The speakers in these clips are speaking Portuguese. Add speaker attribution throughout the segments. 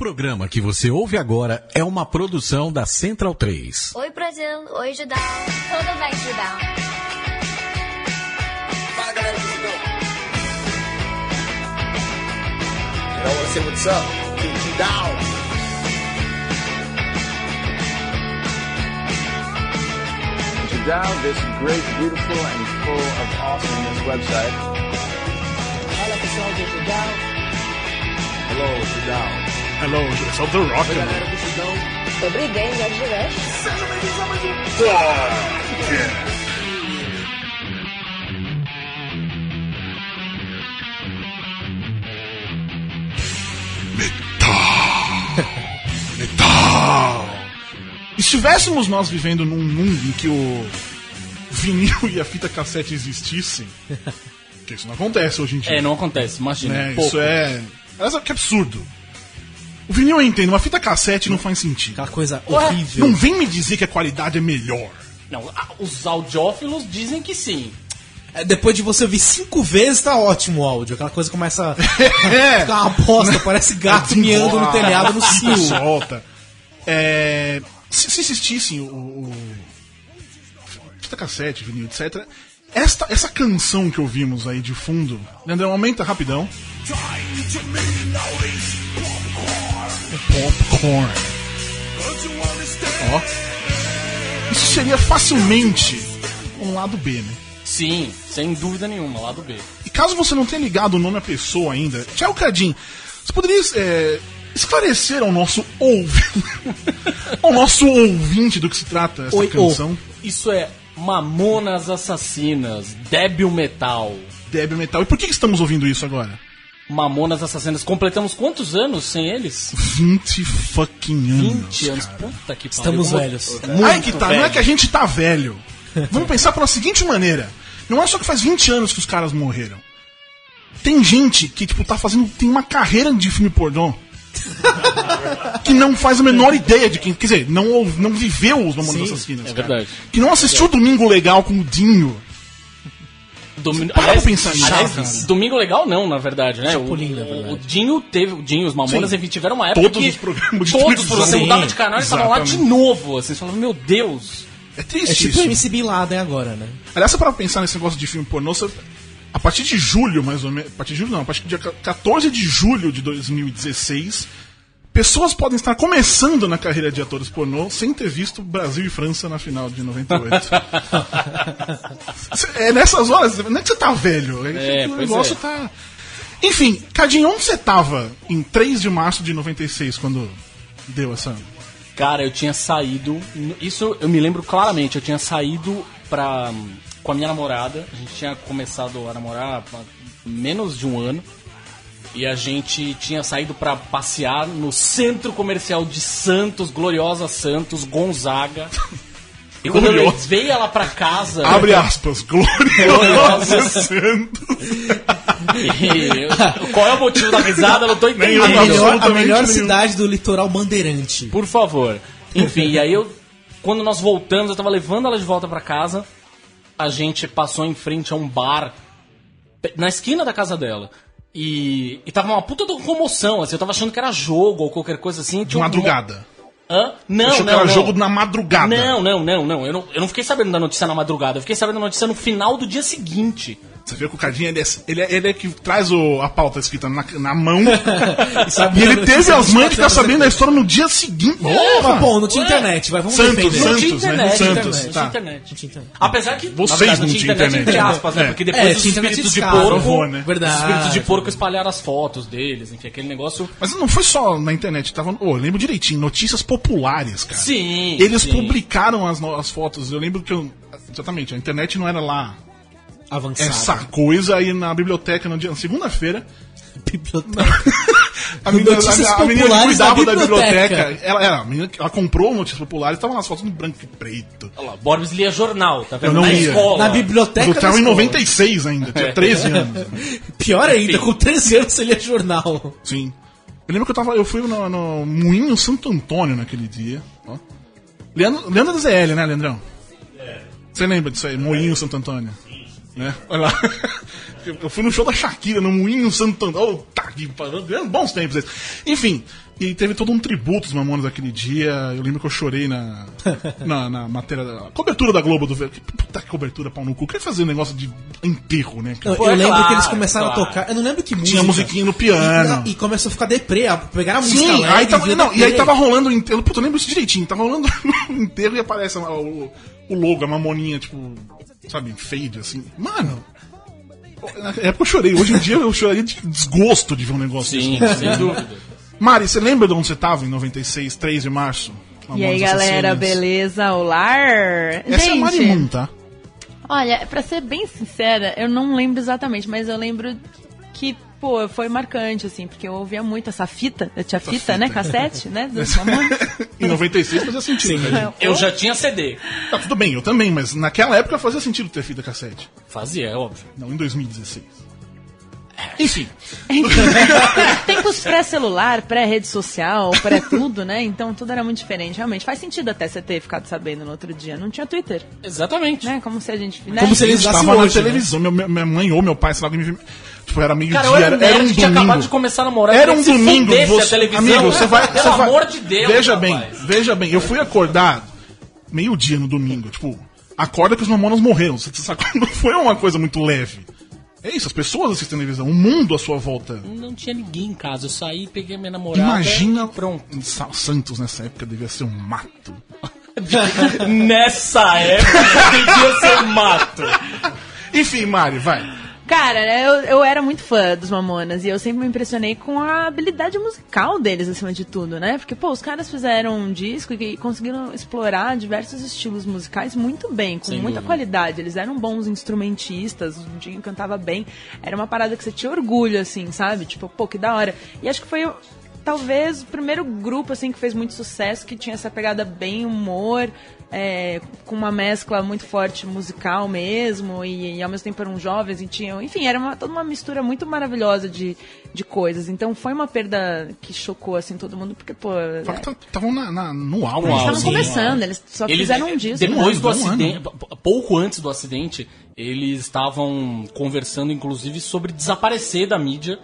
Speaker 1: programa que você ouve agora é uma produção da Central 3.
Speaker 2: Oi, Brasil. Oi, Judão. Tudo bem, Judão?
Speaker 3: Fala galera do Judão. Wanna say what's up? Down.
Speaker 4: Down, this great, beautiful, and full of awesomeness website.
Speaker 5: Fala pessoal do Judão.
Speaker 3: Hello, Judão.
Speaker 6: Hello, Rock.
Speaker 3: Galera do.
Speaker 5: Dobrý den, jak živeš?
Speaker 3: Sejam bem-vindos a mais um
Speaker 6: Metal! E se estivéssemos nós vivendo num mundo em que o vinil e a fita cassete existissem, que isso não acontece hoje em dia.
Speaker 7: É, não acontece, imagina.
Speaker 6: né? Isso é. Olha que absurdo. O vinil eu entendo, uma fita cassete não faz sentido.
Speaker 8: Aquela coisa
Speaker 6: Não
Speaker 8: horrível.
Speaker 6: vem me dizer que a qualidade é melhor.
Speaker 7: Não, a- os audiófilos dizem que sim.
Speaker 8: É, Depois de você ouvir cinco vezes, tá ótimo o áudio. Aquela coisa começa a
Speaker 6: É.
Speaker 8: ficar uma bosta, parece gato miando no telhado no cio.
Speaker 6: Solta. É, se, se existissem o, o fita cassete, vinil, etc. Esta, essa canção que ouvimos aí de fundo, Leandrão, aumenta rapidão. Popcorn. Ó. Isso seria facilmente um lado B, né?
Speaker 7: Sim, sem dúvida nenhuma, lado B.
Speaker 6: E caso você não tenha ligado o nome à pessoa ainda, Tchau Cadinho, você poderia é, esclarecer ao nosso ouvinte, ao nosso ouvinte do que se trata essa
Speaker 8: Oi,
Speaker 6: canção?
Speaker 7: Isso é Mamonas Assassinas, Débil Metal.
Speaker 6: Débil Metal. E por que estamos ouvindo isso agora?
Speaker 7: Mamonas Assassinas. Completamos quantos anos sem eles?
Speaker 6: 20 fucking anos.
Speaker 7: 20 anos.
Speaker 6: cara.
Speaker 7: Puta que pariu.
Speaker 8: Estamos
Speaker 7: Como-
Speaker 8: velhos.
Speaker 7: Muito
Speaker 6: Aí que tá, não é
Speaker 7: velho.
Speaker 6: que a gente tá velho. Vamos pensar pela seguinte maneira. Não é só que faz 20 anos que os caras morreram. Tem gente que, tipo, tá fazendo. Tem uma carreira de filme pornô. que não faz a menor ideia de quem. Quer dizer, não, não viveu os Mamonas
Speaker 8: Sim,
Speaker 6: Assassinas.
Speaker 7: é
Speaker 6: cara.
Speaker 7: verdade.
Speaker 6: Que não assistiu Domingo Legal com o Dinho.
Speaker 7: Domi-
Speaker 6: Para
Speaker 7: aliás,
Speaker 6: pensar nisso,
Speaker 7: aliás. Domingo Legal não, na verdade, né?
Speaker 8: Chapolin,
Speaker 7: o,
Speaker 8: na verdade.
Speaker 7: o Dinho teve, o Dinho, os Mamonas,
Speaker 6: Sim.
Speaker 7: enfim, tiveram uma época
Speaker 6: Todos
Speaker 7: que
Speaker 6: os programas de
Speaker 7: todos os
Speaker 6: televisão.
Speaker 7: você mudava de canal e estavam lá de novo, assim, você falava, meu Deus.
Speaker 6: É
Speaker 8: É
Speaker 6: triste
Speaker 8: tipo
Speaker 6: isso.
Speaker 8: o MC Bin Laden agora, né?
Speaker 6: Aliás, para pensar nesse negócio de filme pornô, você- a partir de julho, mais ou menos. A partir de julho, não, a partir do dia 14 de julho de 2016, pessoas podem estar começando na carreira de atores pornô sem ter visto Brasil e França na final de 98. é nessas horas, não é que você tá velho, é,
Speaker 7: É,
Speaker 6: o negócio
Speaker 7: é.
Speaker 6: tá. Enfim, Cadinho, onde você tava em 3 de março de 96 quando deu essa.
Speaker 7: Cara, eu tinha saído. Isso eu me lembro claramente. Eu tinha saído pra, com a minha namorada. A gente tinha começado a namorar há menos de um ano. E a gente tinha saído pra passear no centro comercial de Santos, gloriosa Santos, Gonzaga. E quando eu levei ela pra casa.
Speaker 6: Abre aspas, gloriosa Santos.
Speaker 7: E eu- qual é o motivo da risada? Eu não tô entendendo.
Speaker 8: A melhor, a melhor cidade do litoral bandeirante.
Speaker 7: Por favor. Enfim, e aí eu. Quando nós voltamos, eu tava levando ela de volta pra casa. A gente passou em frente a um bar na esquina da casa dela. E, e tava uma puta de comoção, assim, eu tava achando que era jogo ou qualquer coisa assim.
Speaker 6: De
Speaker 7: um-
Speaker 6: madrugada.
Speaker 7: Hã? Não,
Speaker 6: Achou que
Speaker 7: não,
Speaker 6: era
Speaker 7: não.
Speaker 6: jogo na madrugada.
Speaker 7: Não, não, não, não. Eu, não. eu não fiquei sabendo da notícia na madrugada, eu fiquei sabendo da notícia no final do dia seguinte.
Speaker 6: Você vê que o Cadinho ele é, ele é, ele é que traz o- a pauta escrita na, na mão.
Speaker 8: sabe
Speaker 6: e ele teve as mães de ficar
Speaker 8: 24
Speaker 6: sabendo da
Speaker 8: depois.
Speaker 6: história no dia seguinte.
Speaker 8: Mas,
Speaker 6: Porra!
Speaker 8: bom, não tinha internet, vai, vamos
Speaker 6: Santos.
Speaker 7: Não
Speaker 6: Santos, né? Santos,
Speaker 7: não tinha
Speaker 6: tá.
Speaker 7: internet.
Speaker 8: Não tinha internet.
Speaker 7: Apesar que
Speaker 6: Vocês
Speaker 7: verdade,
Speaker 6: não
Speaker 7: não tinha
Speaker 6: tinham
Speaker 7: internet, entre
Speaker 6: internet.
Speaker 7: aspas,
Speaker 6: É.
Speaker 7: né? Porque depois
Speaker 8: É,
Speaker 7: os
Speaker 8: tinha internet
Speaker 7: espíritos de porco,
Speaker 6: né?
Speaker 8: Verdade.
Speaker 7: os espíritos de porco espalharam as fotos deles, enfim, aquele negócio.
Speaker 6: Mas não foi só na internet, tava. Oh, eu lembro direitinho, notícias populares, cara.
Speaker 7: Sim.
Speaker 6: Eles publicaram as, as fotos. Eu lembro que eu. Exatamente, a internet não era lá
Speaker 8: Avançado.
Speaker 6: essa coisa aí na biblioteca no dia. na Segunda-feira.
Speaker 8: Biblioteca.
Speaker 6: A menina, a, a menina que cuidava
Speaker 8: da
Speaker 6: da
Speaker 8: biblioteca.
Speaker 6: biblioteca. Ela, ela, a menina, ela comprou notícias populares, estavam nas fotos no branco e preto.
Speaker 7: Olha lá, Borbs lia jornal, tá vendo?
Speaker 6: Eu não
Speaker 7: na
Speaker 6: lia.
Speaker 7: escola.
Speaker 8: Na biblioteca.
Speaker 6: Eu tava
Speaker 8: da
Speaker 6: em
Speaker 8: escola.
Speaker 6: 96 ainda, tinha 13 anos.
Speaker 8: Pior ainda, com 13 anos você lia jornal.
Speaker 6: Sim. Eu lembro que eu tava. Eu fui no, no Moinho Santo Antônio naquele dia. Ó. Leandro, Leandro da ZL, né, Leandrão? Você lembra disso aí? Moinho Santo Antônio. Né? Olha lá. Eu fui no show da Shakira, no Moinho Santander. Oh, tá aqui, eram bons tempos esses. Enfim, e teve todo um tributo dos Mamonas aquele dia. Eu lembro que eu chorei na, na, na matéria da cobertura da Globo do. Que puta que cobertura, pau no cu. Quer fazer um negócio de enterro, né?
Speaker 8: Eu,
Speaker 6: cara?
Speaker 8: eu
Speaker 7: é
Speaker 8: lembro
Speaker 7: claro,
Speaker 8: que eles começaram
Speaker 7: claro.
Speaker 8: a tocar. Eu não lembro que música.
Speaker 6: Tinha musiquinha no piano.
Speaker 8: E, e começou a ficar deprê. a- Pegaram a música
Speaker 6: Sim, aí tava, não, e aí tava rolando o enterro. Puta, eu lembro isso direitinho. Tava rolando o enterro e aparece o, o logo, a mamoninha, tipo, sabe, fade, assim. Mano. Na época eu chorei. Hoje em dia eu choraria de desgosto de ver um negócio
Speaker 7: Sim,
Speaker 6: desse.
Speaker 7: sem dúvida.
Speaker 6: Mari, você lembra de onde você tava em 96, 3 de março?
Speaker 9: E aí, galera, beleza? Olá!
Speaker 6: Essa é a Mari Moon, tá?
Speaker 9: olha, pra ser bem sincera, eu não lembro exatamente, mas eu lembro que, pô, foi marcante, assim, porque eu ouvia muito essa fita, eu tinha fita, né, cassete, né, dos
Speaker 6: em 96 fazia sentido. né?
Speaker 7: Eu já tinha CD.
Speaker 6: Tá, tudo bem, eu também, mas naquela época fazia sentido ter fita cassete.
Speaker 7: Fazia, é óbvio.
Speaker 6: Não, em 2016. Enfim,
Speaker 9: Tempos pré-celular, pré-rede social, pré-tudo, né? Então tudo era muito diferente. Realmente faz sentido até você ter ficado sabendo no outro dia. Não tinha Twitter,
Speaker 7: Exatamente.
Speaker 9: né? Como se a gente. Né?
Speaker 8: Como se eles
Speaker 6: estava
Speaker 8: usassem
Speaker 6: na
Speaker 8: hoje, né?
Speaker 6: televisão, meu- minha mãe ou meu pai, sei lá, me... tipo, era meio
Speaker 7: Cara,
Speaker 6: dia,
Speaker 7: eu era,
Speaker 6: era, um
Speaker 7: tinha acabado de
Speaker 6: domingo.
Speaker 7: começar a namorar.
Speaker 6: Era um domingo, você,
Speaker 7: a televisão.
Speaker 6: amigo, você vai,
Speaker 7: Pelo
Speaker 6: você vai-
Speaker 7: amor de Deus,
Speaker 6: Veja
Speaker 7: rapaz.
Speaker 6: bem, veja bem, eu fui acordar meio dia no domingo, tipo, acorda que os mamonas morreram, você sabe, não foi uma coisa muito leve. É isso, as pessoas assistem televisão, o mundo à sua volta.
Speaker 7: Não tinha ninguém em casa. Eu saí, peguei minha namorada.
Speaker 6: Imagina,
Speaker 7: Pronto.
Speaker 6: Sa- Santos nessa época devia ser um mato.
Speaker 7: Nessa época, devia ser mato.
Speaker 6: Enfim, Mari, vai.
Speaker 9: Cara, eu, eu era muito fã dos Mamonas e eu sempre me impressionei com a habilidade musical deles, acima de tudo, né? Porque, pô, os caras fizeram um disco e conseguiram explorar diversos estilos musicais muito bem, com
Speaker 7: Sem
Speaker 9: muita
Speaker 7: dúvida.
Speaker 9: qualidade. Eles eram bons instrumentistas, o Dinho cantava bem. Era uma parada que você tinha orgulho, assim, sabe? Tipo, pô, que da hora. E acho que foi talvez o primeiro grupo, assim, que fez muito sucesso, que tinha essa pegada bem humor, é, com uma mescla muito forte musical mesmo, e, e ao mesmo tempo eram jovens e tinham. Enfim, era uma, toda uma mistura muito maravilhosa de, de coisas. Então foi uma perda que chocou, assim, todo mundo, porque, pô.
Speaker 6: Só que estavam na- na- no auge.
Speaker 9: Eles estavam começando, eles só
Speaker 7: Eles,
Speaker 9: fizeram um disco.
Speaker 7: Depois do
Speaker 6: Um ano,
Speaker 7: acidente, p- pouco antes do acidente, eles estavam conversando, inclusive, sobre desaparecer da mídia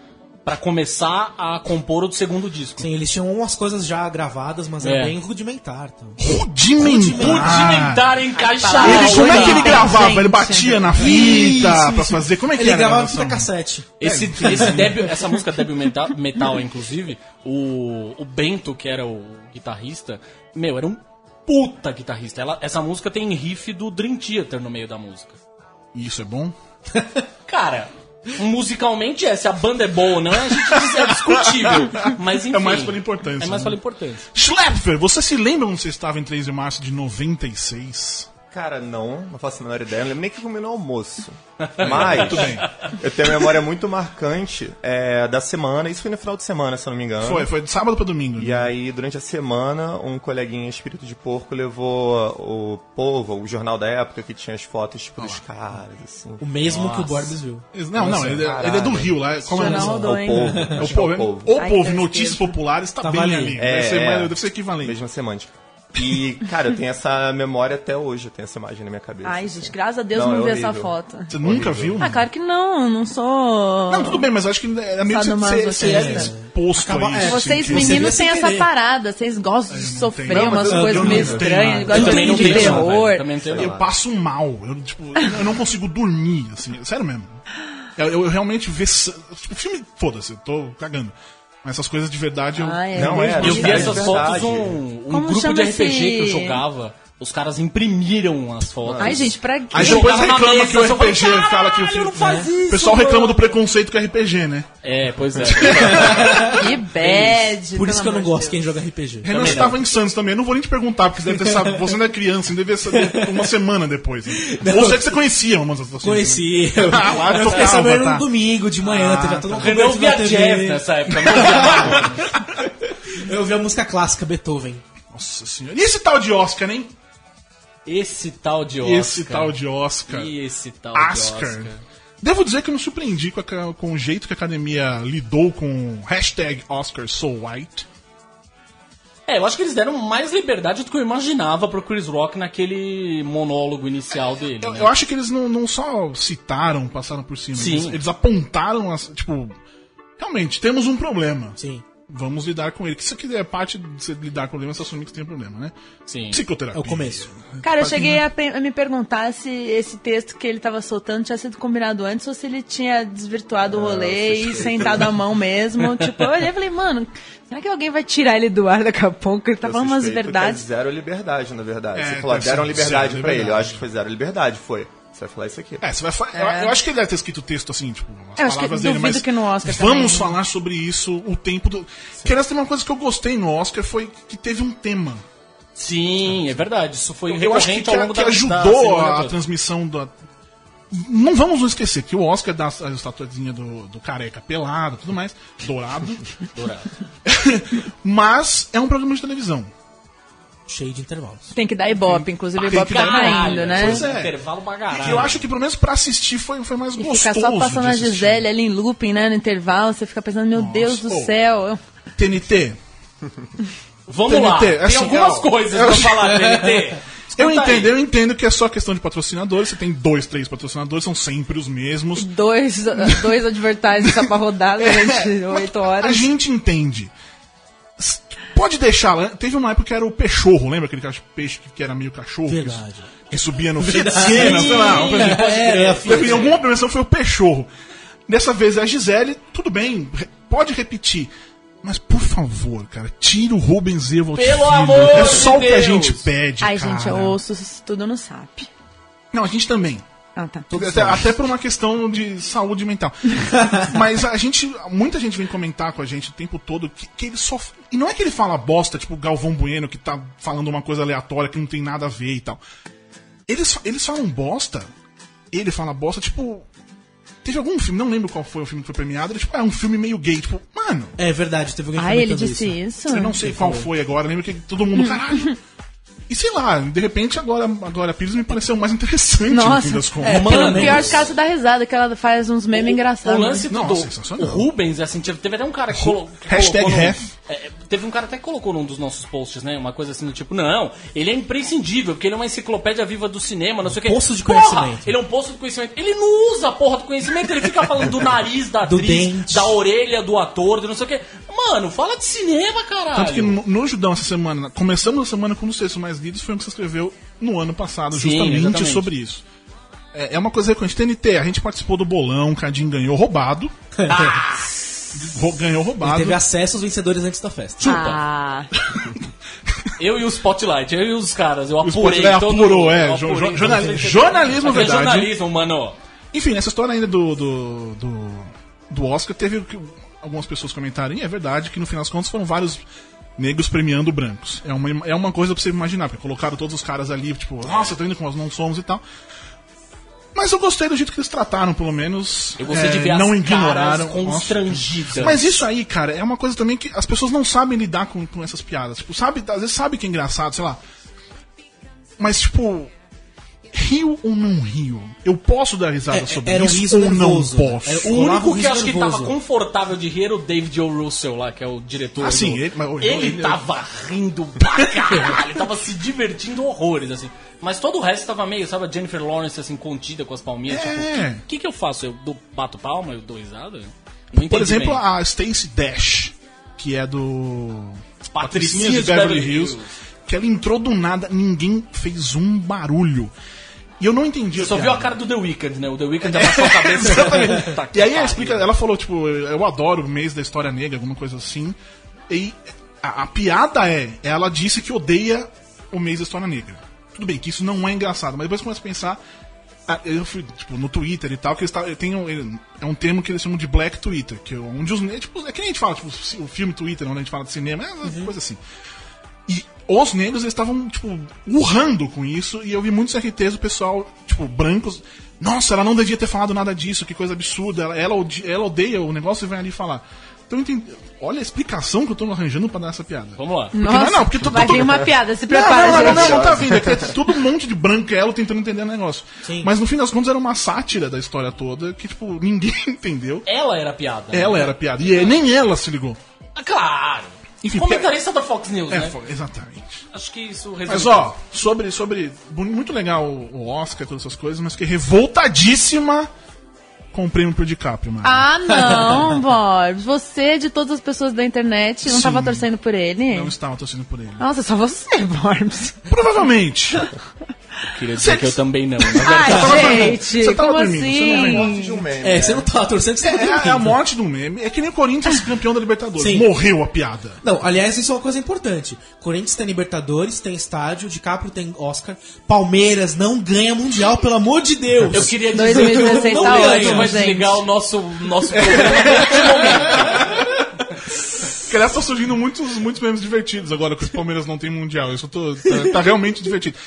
Speaker 7: pra começar a compor o segundo disco.
Speaker 8: Sim, eles tinham umas coisas já gravadas, mas
Speaker 7: É.
Speaker 8: era bem rudimentar. Então.
Speaker 6: Rudimentar.
Speaker 7: Rudimentar encaixar.
Speaker 6: Ele, como é que ele
Speaker 9: Gente.
Speaker 6: gravava? Ele batia na fita pra fazer? Como é que
Speaker 8: Ele
Speaker 6: era a
Speaker 8: gravava fita cassete.
Speaker 7: Esse, esse débil- essa música Débil Metal, Metal, inclusive, o, o Bento, que era o guitarrista, meu, era um puta guitarrista. Ela- essa música tem riff do Dream Theater no meio da música.
Speaker 6: Isso é bom?
Speaker 7: Cara, musicalmente é, se a banda é boa ou não, a gente diz- é discutível. Mas enfim.
Speaker 6: É mais pela importância,
Speaker 7: É mais
Speaker 6: né?
Speaker 7: pela importância.
Speaker 6: Schlepfer, você se lembra onde você estava em 3 de março de 96?
Speaker 3: Cara, não, não faço a menor ideia. Não lembro nem que comi no almoço. Mas eu tenho uma memória muito marcante é, da semana. Isso foi no final de semana, se eu não me engano.
Speaker 6: Foi, foi de sábado pra domingo.
Speaker 3: E aí, durante a semana, um coleguinha espírito de porco levou o povo, o jornal da época, que tinha as fotos tipo, dos caras, assim.
Speaker 8: O mesmo que o Borbs viu.
Speaker 6: Não, não, ele, é- ele é do Rio lá. Como é?
Speaker 9: Jornal
Speaker 6: o
Speaker 3: povo.
Speaker 6: É o povo,
Speaker 3: é
Speaker 6: é-
Speaker 3: o povo.
Speaker 6: o
Speaker 9: Ai,
Speaker 6: povo,
Speaker 9: que
Speaker 6: notícias populares, tá,
Speaker 8: Tá
Speaker 6: bem
Speaker 8: valendo.
Speaker 6: ali.
Speaker 3: É,
Speaker 6: deve, ser,
Speaker 3: é.
Speaker 6: deve ser equivalente.
Speaker 3: Mesma semântica. E, cara, eu tenho essa memória até hoje, eu tenho essa imagem na minha cabeça.
Speaker 9: Ai,
Speaker 3: assim.
Speaker 9: gente, graças a Deus
Speaker 3: Não,
Speaker 9: não,
Speaker 3: é
Speaker 9: vi essa foto.
Speaker 6: Você nunca viu?
Speaker 9: Ah, claro que não, não sou.
Speaker 6: Não, tudo bem, mas eu acho que é meio que você, é
Speaker 9: Sadomasoquista.
Speaker 6: exposto
Speaker 8: Acaba-
Speaker 6: a isso.
Speaker 8: é,
Speaker 9: Vocês
Speaker 6: assim, que-
Speaker 8: Você
Speaker 9: meninos têm essa parada, vocês gostam de sofrer umas coisas meio estranhas, gostam
Speaker 7: Eu
Speaker 9: de terror.
Speaker 6: Eu passo mal. Eu, tipo, eu não consigo dormir, assim. Sério mesmo. Eu, eu realmente ver. Tipo, filme, foda-se, eu tô cagando. Essas coisas de verdade eu.
Speaker 9: Ah, é.
Speaker 3: Não, é,
Speaker 7: Eu vi
Speaker 3: É
Speaker 7: essas fotos, um, um
Speaker 9: Como
Speaker 7: grupo de RPG que eu jogava. Os caras imprimiram as fotos.
Speaker 9: Ai, gente, pra quê?
Speaker 6: Aí depois reclama
Speaker 7: mesa,
Speaker 6: que o
Speaker 7: eu falei,
Speaker 6: RPG fala que o
Speaker 7: "Caralho,
Speaker 6: filme.
Speaker 7: não faz isso,
Speaker 6: o pessoal reclama
Speaker 7: mano."
Speaker 6: do preconceito com RPG, né?
Speaker 7: É, pois é.
Speaker 9: Que bad.
Speaker 8: Por isso que eu não gosto
Speaker 9: de
Speaker 8: quem joga RPG.
Speaker 6: Renan estava em Santos também. Eu não vou nem te perguntar, porque você deve ter sabido. Você não é criança, você deve saber uma semana depois. Né? Ou você que você conhecia uma das
Speaker 8: Conheci. Eu,
Speaker 6: Ah, lá
Speaker 8: eu fiquei sabendo
Speaker 6: tá.
Speaker 8: no domingo de manhã, teve toda uma
Speaker 7: O Renan ouvia jazz nessa época. não Mamonas.
Speaker 8: Eu ouvi a música clássica, Beethoven.
Speaker 6: Nossa senhora. E esse tal de Oscar, hein?
Speaker 7: Esse tal de Oscar.
Speaker 6: Esse tal de Oscar.
Speaker 7: E esse tal
Speaker 6: Oscar.
Speaker 7: de Oscar.
Speaker 6: Devo dizer que eu me surpreendi com, a- com o jeito que a academia lidou com o hashtag Oscar So White.
Speaker 7: É, eu acho que eles deram mais liberdade do que eu imaginava pro Chris Rock naquele monólogo inicial dele.
Speaker 6: Eu,
Speaker 7: né?
Speaker 6: eu acho que eles não, não só citaram, passaram por cima.
Speaker 7: Sim.
Speaker 6: Eles, eles apontaram, as, tipo, realmente, temos um problema.
Speaker 8: Sim.
Speaker 6: Vamos lidar com ele. Que isso aqui é parte de você lidar com o problema, você assumir que você tem problema, né?
Speaker 7: Sim.
Speaker 6: Psicoterapia.
Speaker 8: É o começo.
Speaker 9: Cara, eu cheguei a, a me perguntar se esse texto que ele tava soltando tinha sido combinado antes ou se ele tinha desvirtuado o rolê e sentado a mão mesmo. tipo, eu olhei e falei, mano, será que alguém vai tirar ele do ar daqui a pouco? Ele tá
Speaker 3: Eu
Speaker 9: falando umas
Speaker 3: que
Speaker 9: verdades.
Speaker 3: É zero liberdade, na verdade.
Speaker 6: É,
Speaker 3: Você falou,
Speaker 6: ser
Speaker 3: deram
Speaker 6: zero
Speaker 3: liberdade pra
Speaker 6: liberdade.
Speaker 3: ele. Eu acho que foi zero liberdade, foi. Você vai falar isso aqui.
Speaker 6: É, você vai fa- eu, eu acho que ele deve ter escrito o texto assim, tipo, as
Speaker 9: Eu acho que
Speaker 6: palavras dele, mas
Speaker 9: que no Oscar
Speaker 6: vamos
Speaker 9: também.
Speaker 6: falar sobre isso o tempo do. Que aliás, tem uma coisa que eu gostei no Oscar foi que teve um tema.
Speaker 7: Sim, é verdade. Isso foi
Speaker 6: Eu acho que,
Speaker 7: recorrente
Speaker 6: que,
Speaker 7: ao longo
Speaker 6: que
Speaker 7: da da
Speaker 6: ajudou
Speaker 7: cerimônia
Speaker 6: a, transmissão da. Não vamos nos esquecer que o Oscar dá a estatuazinha do, do careca pelado e tudo mais, dourado.
Speaker 7: Dourado.
Speaker 6: mas é um programa de televisão.
Speaker 8: Cheio de intervalos.
Speaker 9: Tem que dar ibope, inclusive
Speaker 6: Tem
Speaker 9: ibope tá caindo, né?
Speaker 6: pois é.
Speaker 7: Intervalo pra
Speaker 6: E
Speaker 7: caralho.
Speaker 6: eu acho que pelo menos pra assistir foi, foi mais
Speaker 9: E
Speaker 6: gostoso.
Speaker 9: ficar só passando a. Gisele ali em looping, né, no intervalo, você fica pensando, meu Deus do
Speaker 6: pô.
Speaker 9: céu.
Speaker 6: TNT,
Speaker 7: Vamos
Speaker 6: TNT,
Speaker 7: lá. Tem
Speaker 6: assim,
Speaker 7: algumas
Speaker 6: eu-
Speaker 7: coisas
Speaker 6: eu-
Speaker 7: pra falar, TNT.
Speaker 6: Eu
Speaker 7: Escuta aí.
Speaker 6: entendo, eu entendo que é só questão de patrocinadores. Você tem dois, três patrocinadores, são sempre os mesmos.
Speaker 9: Dois, dois advertisements só pra rodar durante oito
Speaker 6: A
Speaker 9: horas.
Speaker 6: gente entende. Pode deixar. lá- Teve uma época que era o peixorro, lembra aquele peixe que era meio cachorro?
Speaker 8: Verdade.
Speaker 6: Que subia no fio de cena, sei lá. uma coisa assim.
Speaker 8: Era,
Speaker 6: Teve- Em alguma premiação foi o peixorro. Dessa vez é a Gisele, tudo bem, pode repetir. Mas, por favor, cara, tira o Rubens Evald.
Speaker 7: Pelo
Speaker 6: filho.
Speaker 7: amor
Speaker 6: É
Speaker 7: de
Speaker 6: só o que a
Speaker 7: Deus.
Speaker 6: gente pede.
Speaker 9: Ai,
Speaker 6: cara.
Speaker 9: gente, eu ouço isso tudo no SAP.
Speaker 6: Não, a gente também.
Speaker 9: Ah, tá.
Speaker 6: Até, até por uma questão de saúde mental. Mas a gente. Muita gente vem comentar com a gente o tempo todo que, que ele só. E não é que ele fala bosta, tipo Galvão Bueno, que tá falando uma coisa aleatória que não tem nada a ver e tal. Eles, eles falam bosta. Ele fala bosta, tipo. Teve algum filme, não lembro qual foi o filme que foi premiado, ele, tipo, é um filme meio gay, tipo, mano,
Speaker 8: É verdade, teve alguém
Speaker 9: Ai, ele
Speaker 8: comentando
Speaker 9: disse
Speaker 8: isso.
Speaker 9: isso?
Speaker 6: eu não sei qual foi agora, lembro que todo mundo, caralho. E sei lá, de repente agora a Glória Pires me pareceu mais interessante no
Speaker 9: Nossa,
Speaker 6: fim das contas.
Speaker 8: é,
Speaker 9: Pelo pior caso da risada, que ela faz uns memes engraçados.
Speaker 7: O lance
Speaker 6: Não,
Speaker 7: do
Speaker 6: sensacional.
Speaker 7: o Rubens, assim, teve até um cara que, colo, que
Speaker 6: Hashtag
Speaker 7: colocou num-
Speaker 6: ref.
Speaker 7: é, teve um cara até que colocou num dos nossos posts, né? Uma coisa assim do tipo, não, ele é imprescindível, porque ele é uma enciclopédia viva do cinema, não sei o que.
Speaker 8: poço de
Speaker 7: Porra,
Speaker 8: conhecimento.
Speaker 7: Ele é um poço de conhecimento. Ele não usa a porra do conhecimento, ele fica falando do nariz da
Speaker 8: Do
Speaker 7: atriz,
Speaker 8: dente.
Speaker 7: da orelha do ator, do não sei o que. Mano, fala de cinema, caralho.
Speaker 6: Tanto que no, no Judão essa semana, começamos a semana com um dos textos mais lidos, foi um que você escreveu no ano passado,
Speaker 7: Sim,
Speaker 6: justamente
Speaker 7: exatamente.
Speaker 6: sobre isso. É, é uma coisa recorrente. TNT, a gente participou do bolão, o Cadinho ganhou roubado. Ro- ganhou roubado.
Speaker 8: Teve acesso aos vencedores antes da festa.
Speaker 9: Ah,
Speaker 7: Eu e o Spotlight, eu e os caras, eu
Speaker 6: O
Speaker 7: apurei
Speaker 6: Spotlight
Speaker 7: todo
Speaker 6: apurou, é,
Speaker 7: apurei
Speaker 6: jo-
Speaker 7: todos
Speaker 6: jornali-
Speaker 7: os-
Speaker 6: jornalismo,
Speaker 7: Aquele
Speaker 6: verdade.
Speaker 7: jornalismo, mano.
Speaker 6: Enfim, nessa história ainda do, do, do, do Oscar, teve o que algumas pessoas comentaram, e é verdade que no final das contas foram vários negros premiando brancos. É uma, é uma coisa pra você imaginar, porque colocaram todos os caras ali, tipo, nossa, tô indo como nós não somos e tal. Mas eu gostei do jeito que eles trataram, pelo menos.
Speaker 7: Eu gostei
Speaker 6: É,
Speaker 7: de ver
Speaker 6: não
Speaker 7: as
Speaker 6: ignoraram.
Speaker 7: constrangidas.
Speaker 6: Mas isso aí, cara, é uma coisa também que as pessoas não sabem lidar com, com essas piadas. Tipo, sabe, às vezes sabe que é engraçado, sei lá. Mas, tipo, rio ou não rio? Eu posso dar risada
Speaker 8: É,
Speaker 6: sobre isso ou não
Speaker 8: nervoso.
Speaker 6: posso?
Speaker 8: Era-
Speaker 7: O único que acho que
Speaker 8: nervoso.
Speaker 7: tava confortável de rir era o David O. Russell lá, que é o diretor.
Speaker 6: Ah, sim,
Speaker 7: do-
Speaker 6: ele- mas o-
Speaker 7: ele
Speaker 6: ele-
Speaker 7: tava rindo pra caralho, ele tava se divertindo horrores, assim. Mas todo o resto tava meio, sabe, a Jennifer Lawrence, assim, contida com as palminhas.
Speaker 6: É.
Speaker 7: Tipo, o que, que, que eu faço? Eu dou, bato palma, eu dou risada? Não
Speaker 6: Por exemplo,
Speaker 7: bem.
Speaker 6: a Stacey Dash, que é do.
Speaker 7: Patricinha
Speaker 6: Patricinha
Speaker 7: de Beverly Hills.
Speaker 6: Que ela entrou do nada, ninguém fez um barulho. E eu não entendi.
Speaker 7: Você só viu a cara do The Weeknd, né? O The Weeknd abaixou a cabeça. Puta que
Speaker 6: E aí ela explica, ela falou, tipo, eu adoro o mês da história negra, alguma coisa assim. E a, a piada é, ela disse que odeia o mês da história negra. Tudo bem, que isso não é engraçado, mas depois começa a pensar. Eu fui, tipo, no Twitter e tal, que eles tem um, é um termo que eles chamam de Black Twitter, que é onde os negros. Tipo, é que nem a gente fala, tipo, o filme Twitter, onde a gente fala de cinema, é uma coisa assim. E os negros estavam, tipo, urrando com isso, e eu vi muitos RTs do pessoal, tipo, brancos. Nossa, ela não devia ter falado nada disso, que coisa absurda. Ela, ela, odi- ela odeia o negócio e vai ali falar. Então entendi. Olha a explicação que eu tô arranjando pra dar essa piada.
Speaker 7: Vamos lá.
Speaker 9: nossa,
Speaker 6: não, não, porque tu-
Speaker 9: vai
Speaker 6: tu-
Speaker 9: vir uma piada, se
Speaker 6: Não,
Speaker 9: prepara,
Speaker 6: não, não,
Speaker 9: gente.
Speaker 6: não, não, não tá vindo. É que é tudo um monte de branquelo tentando entender o negócio.
Speaker 8: Sim.
Speaker 6: Mas no fim das contas era uma sátira da história toda que, tipo, ninguém entendeu.
Speaker 7: Ela era piada. né?
Speaker 6: Ela era a piada. E é, nem ela se ligou.
Speaker 7: Ah, Claro.
Speaker 6: Enfim,
Speaker 7: Comentarista da Fox News,
Speaker 6: É,
Speaker 7: né?
Speaker 6: exatamente.
Speaker 7: Acho que isso resume.
Speaker 6: Mas ó, sobre, sobre. Muito legal o Oscar, todas essas coisas, mas fiquei revoltadíssima com o prêmio pro DiCaprio, mano.
Speaker 9: Ah, não, Borbs. Você, de todas as pessoas da internet, não
Speaker 6: Sim.
Speaker 9: tava torcendo por ele?
Speaker 6: Não estava torcendo por ele.
Speaker 9: Nossa, só você, Borbs.
Speaker 6: Provavelmente.
Speaker 7: Queria dizer
Speaker 6: Cê-
Speaker 7: que eu também não. Na verdade,
Speaker 9: Ai, gente,
Speaker 6: Você tava
Speaker 9: como
Speaker 6: dormindo, você não
Speaker 9: assim?
Speaker 3: Morte de um meme.
Speaker 8: É, você não tava torcendo, você
Speaker 6: É, a- é a
Speaker 8: dormindo.
Speaker 6: morte do meme. É que nem o Corinthians campeão da Libertadores.
Speaker 8: Sim.
Speaker 6: Morreu a piada.
Speaker 8: Não, aliás, isso é uma coisa importante. Corinthians tem Libertadores, tem estádio, DiCaprio tem Oscar. Palmeiras não ganha Mundial, pelo amor de Deus.
Speaker 7: Eu queria dizer
Speaker 9: 2016
Speaker 7: que o
Speaker 9: tá
Speaker 7: Leandro
Speaker 9: ótimo,
Speaker 7: vai desligar o nosso, nosso.
Speaker 6: Porque aliás, tá surgindo muitos, muitos memes divertidos agora que o Palmeiras não tem mundial. Isso tô, tá, tá realmente divertido.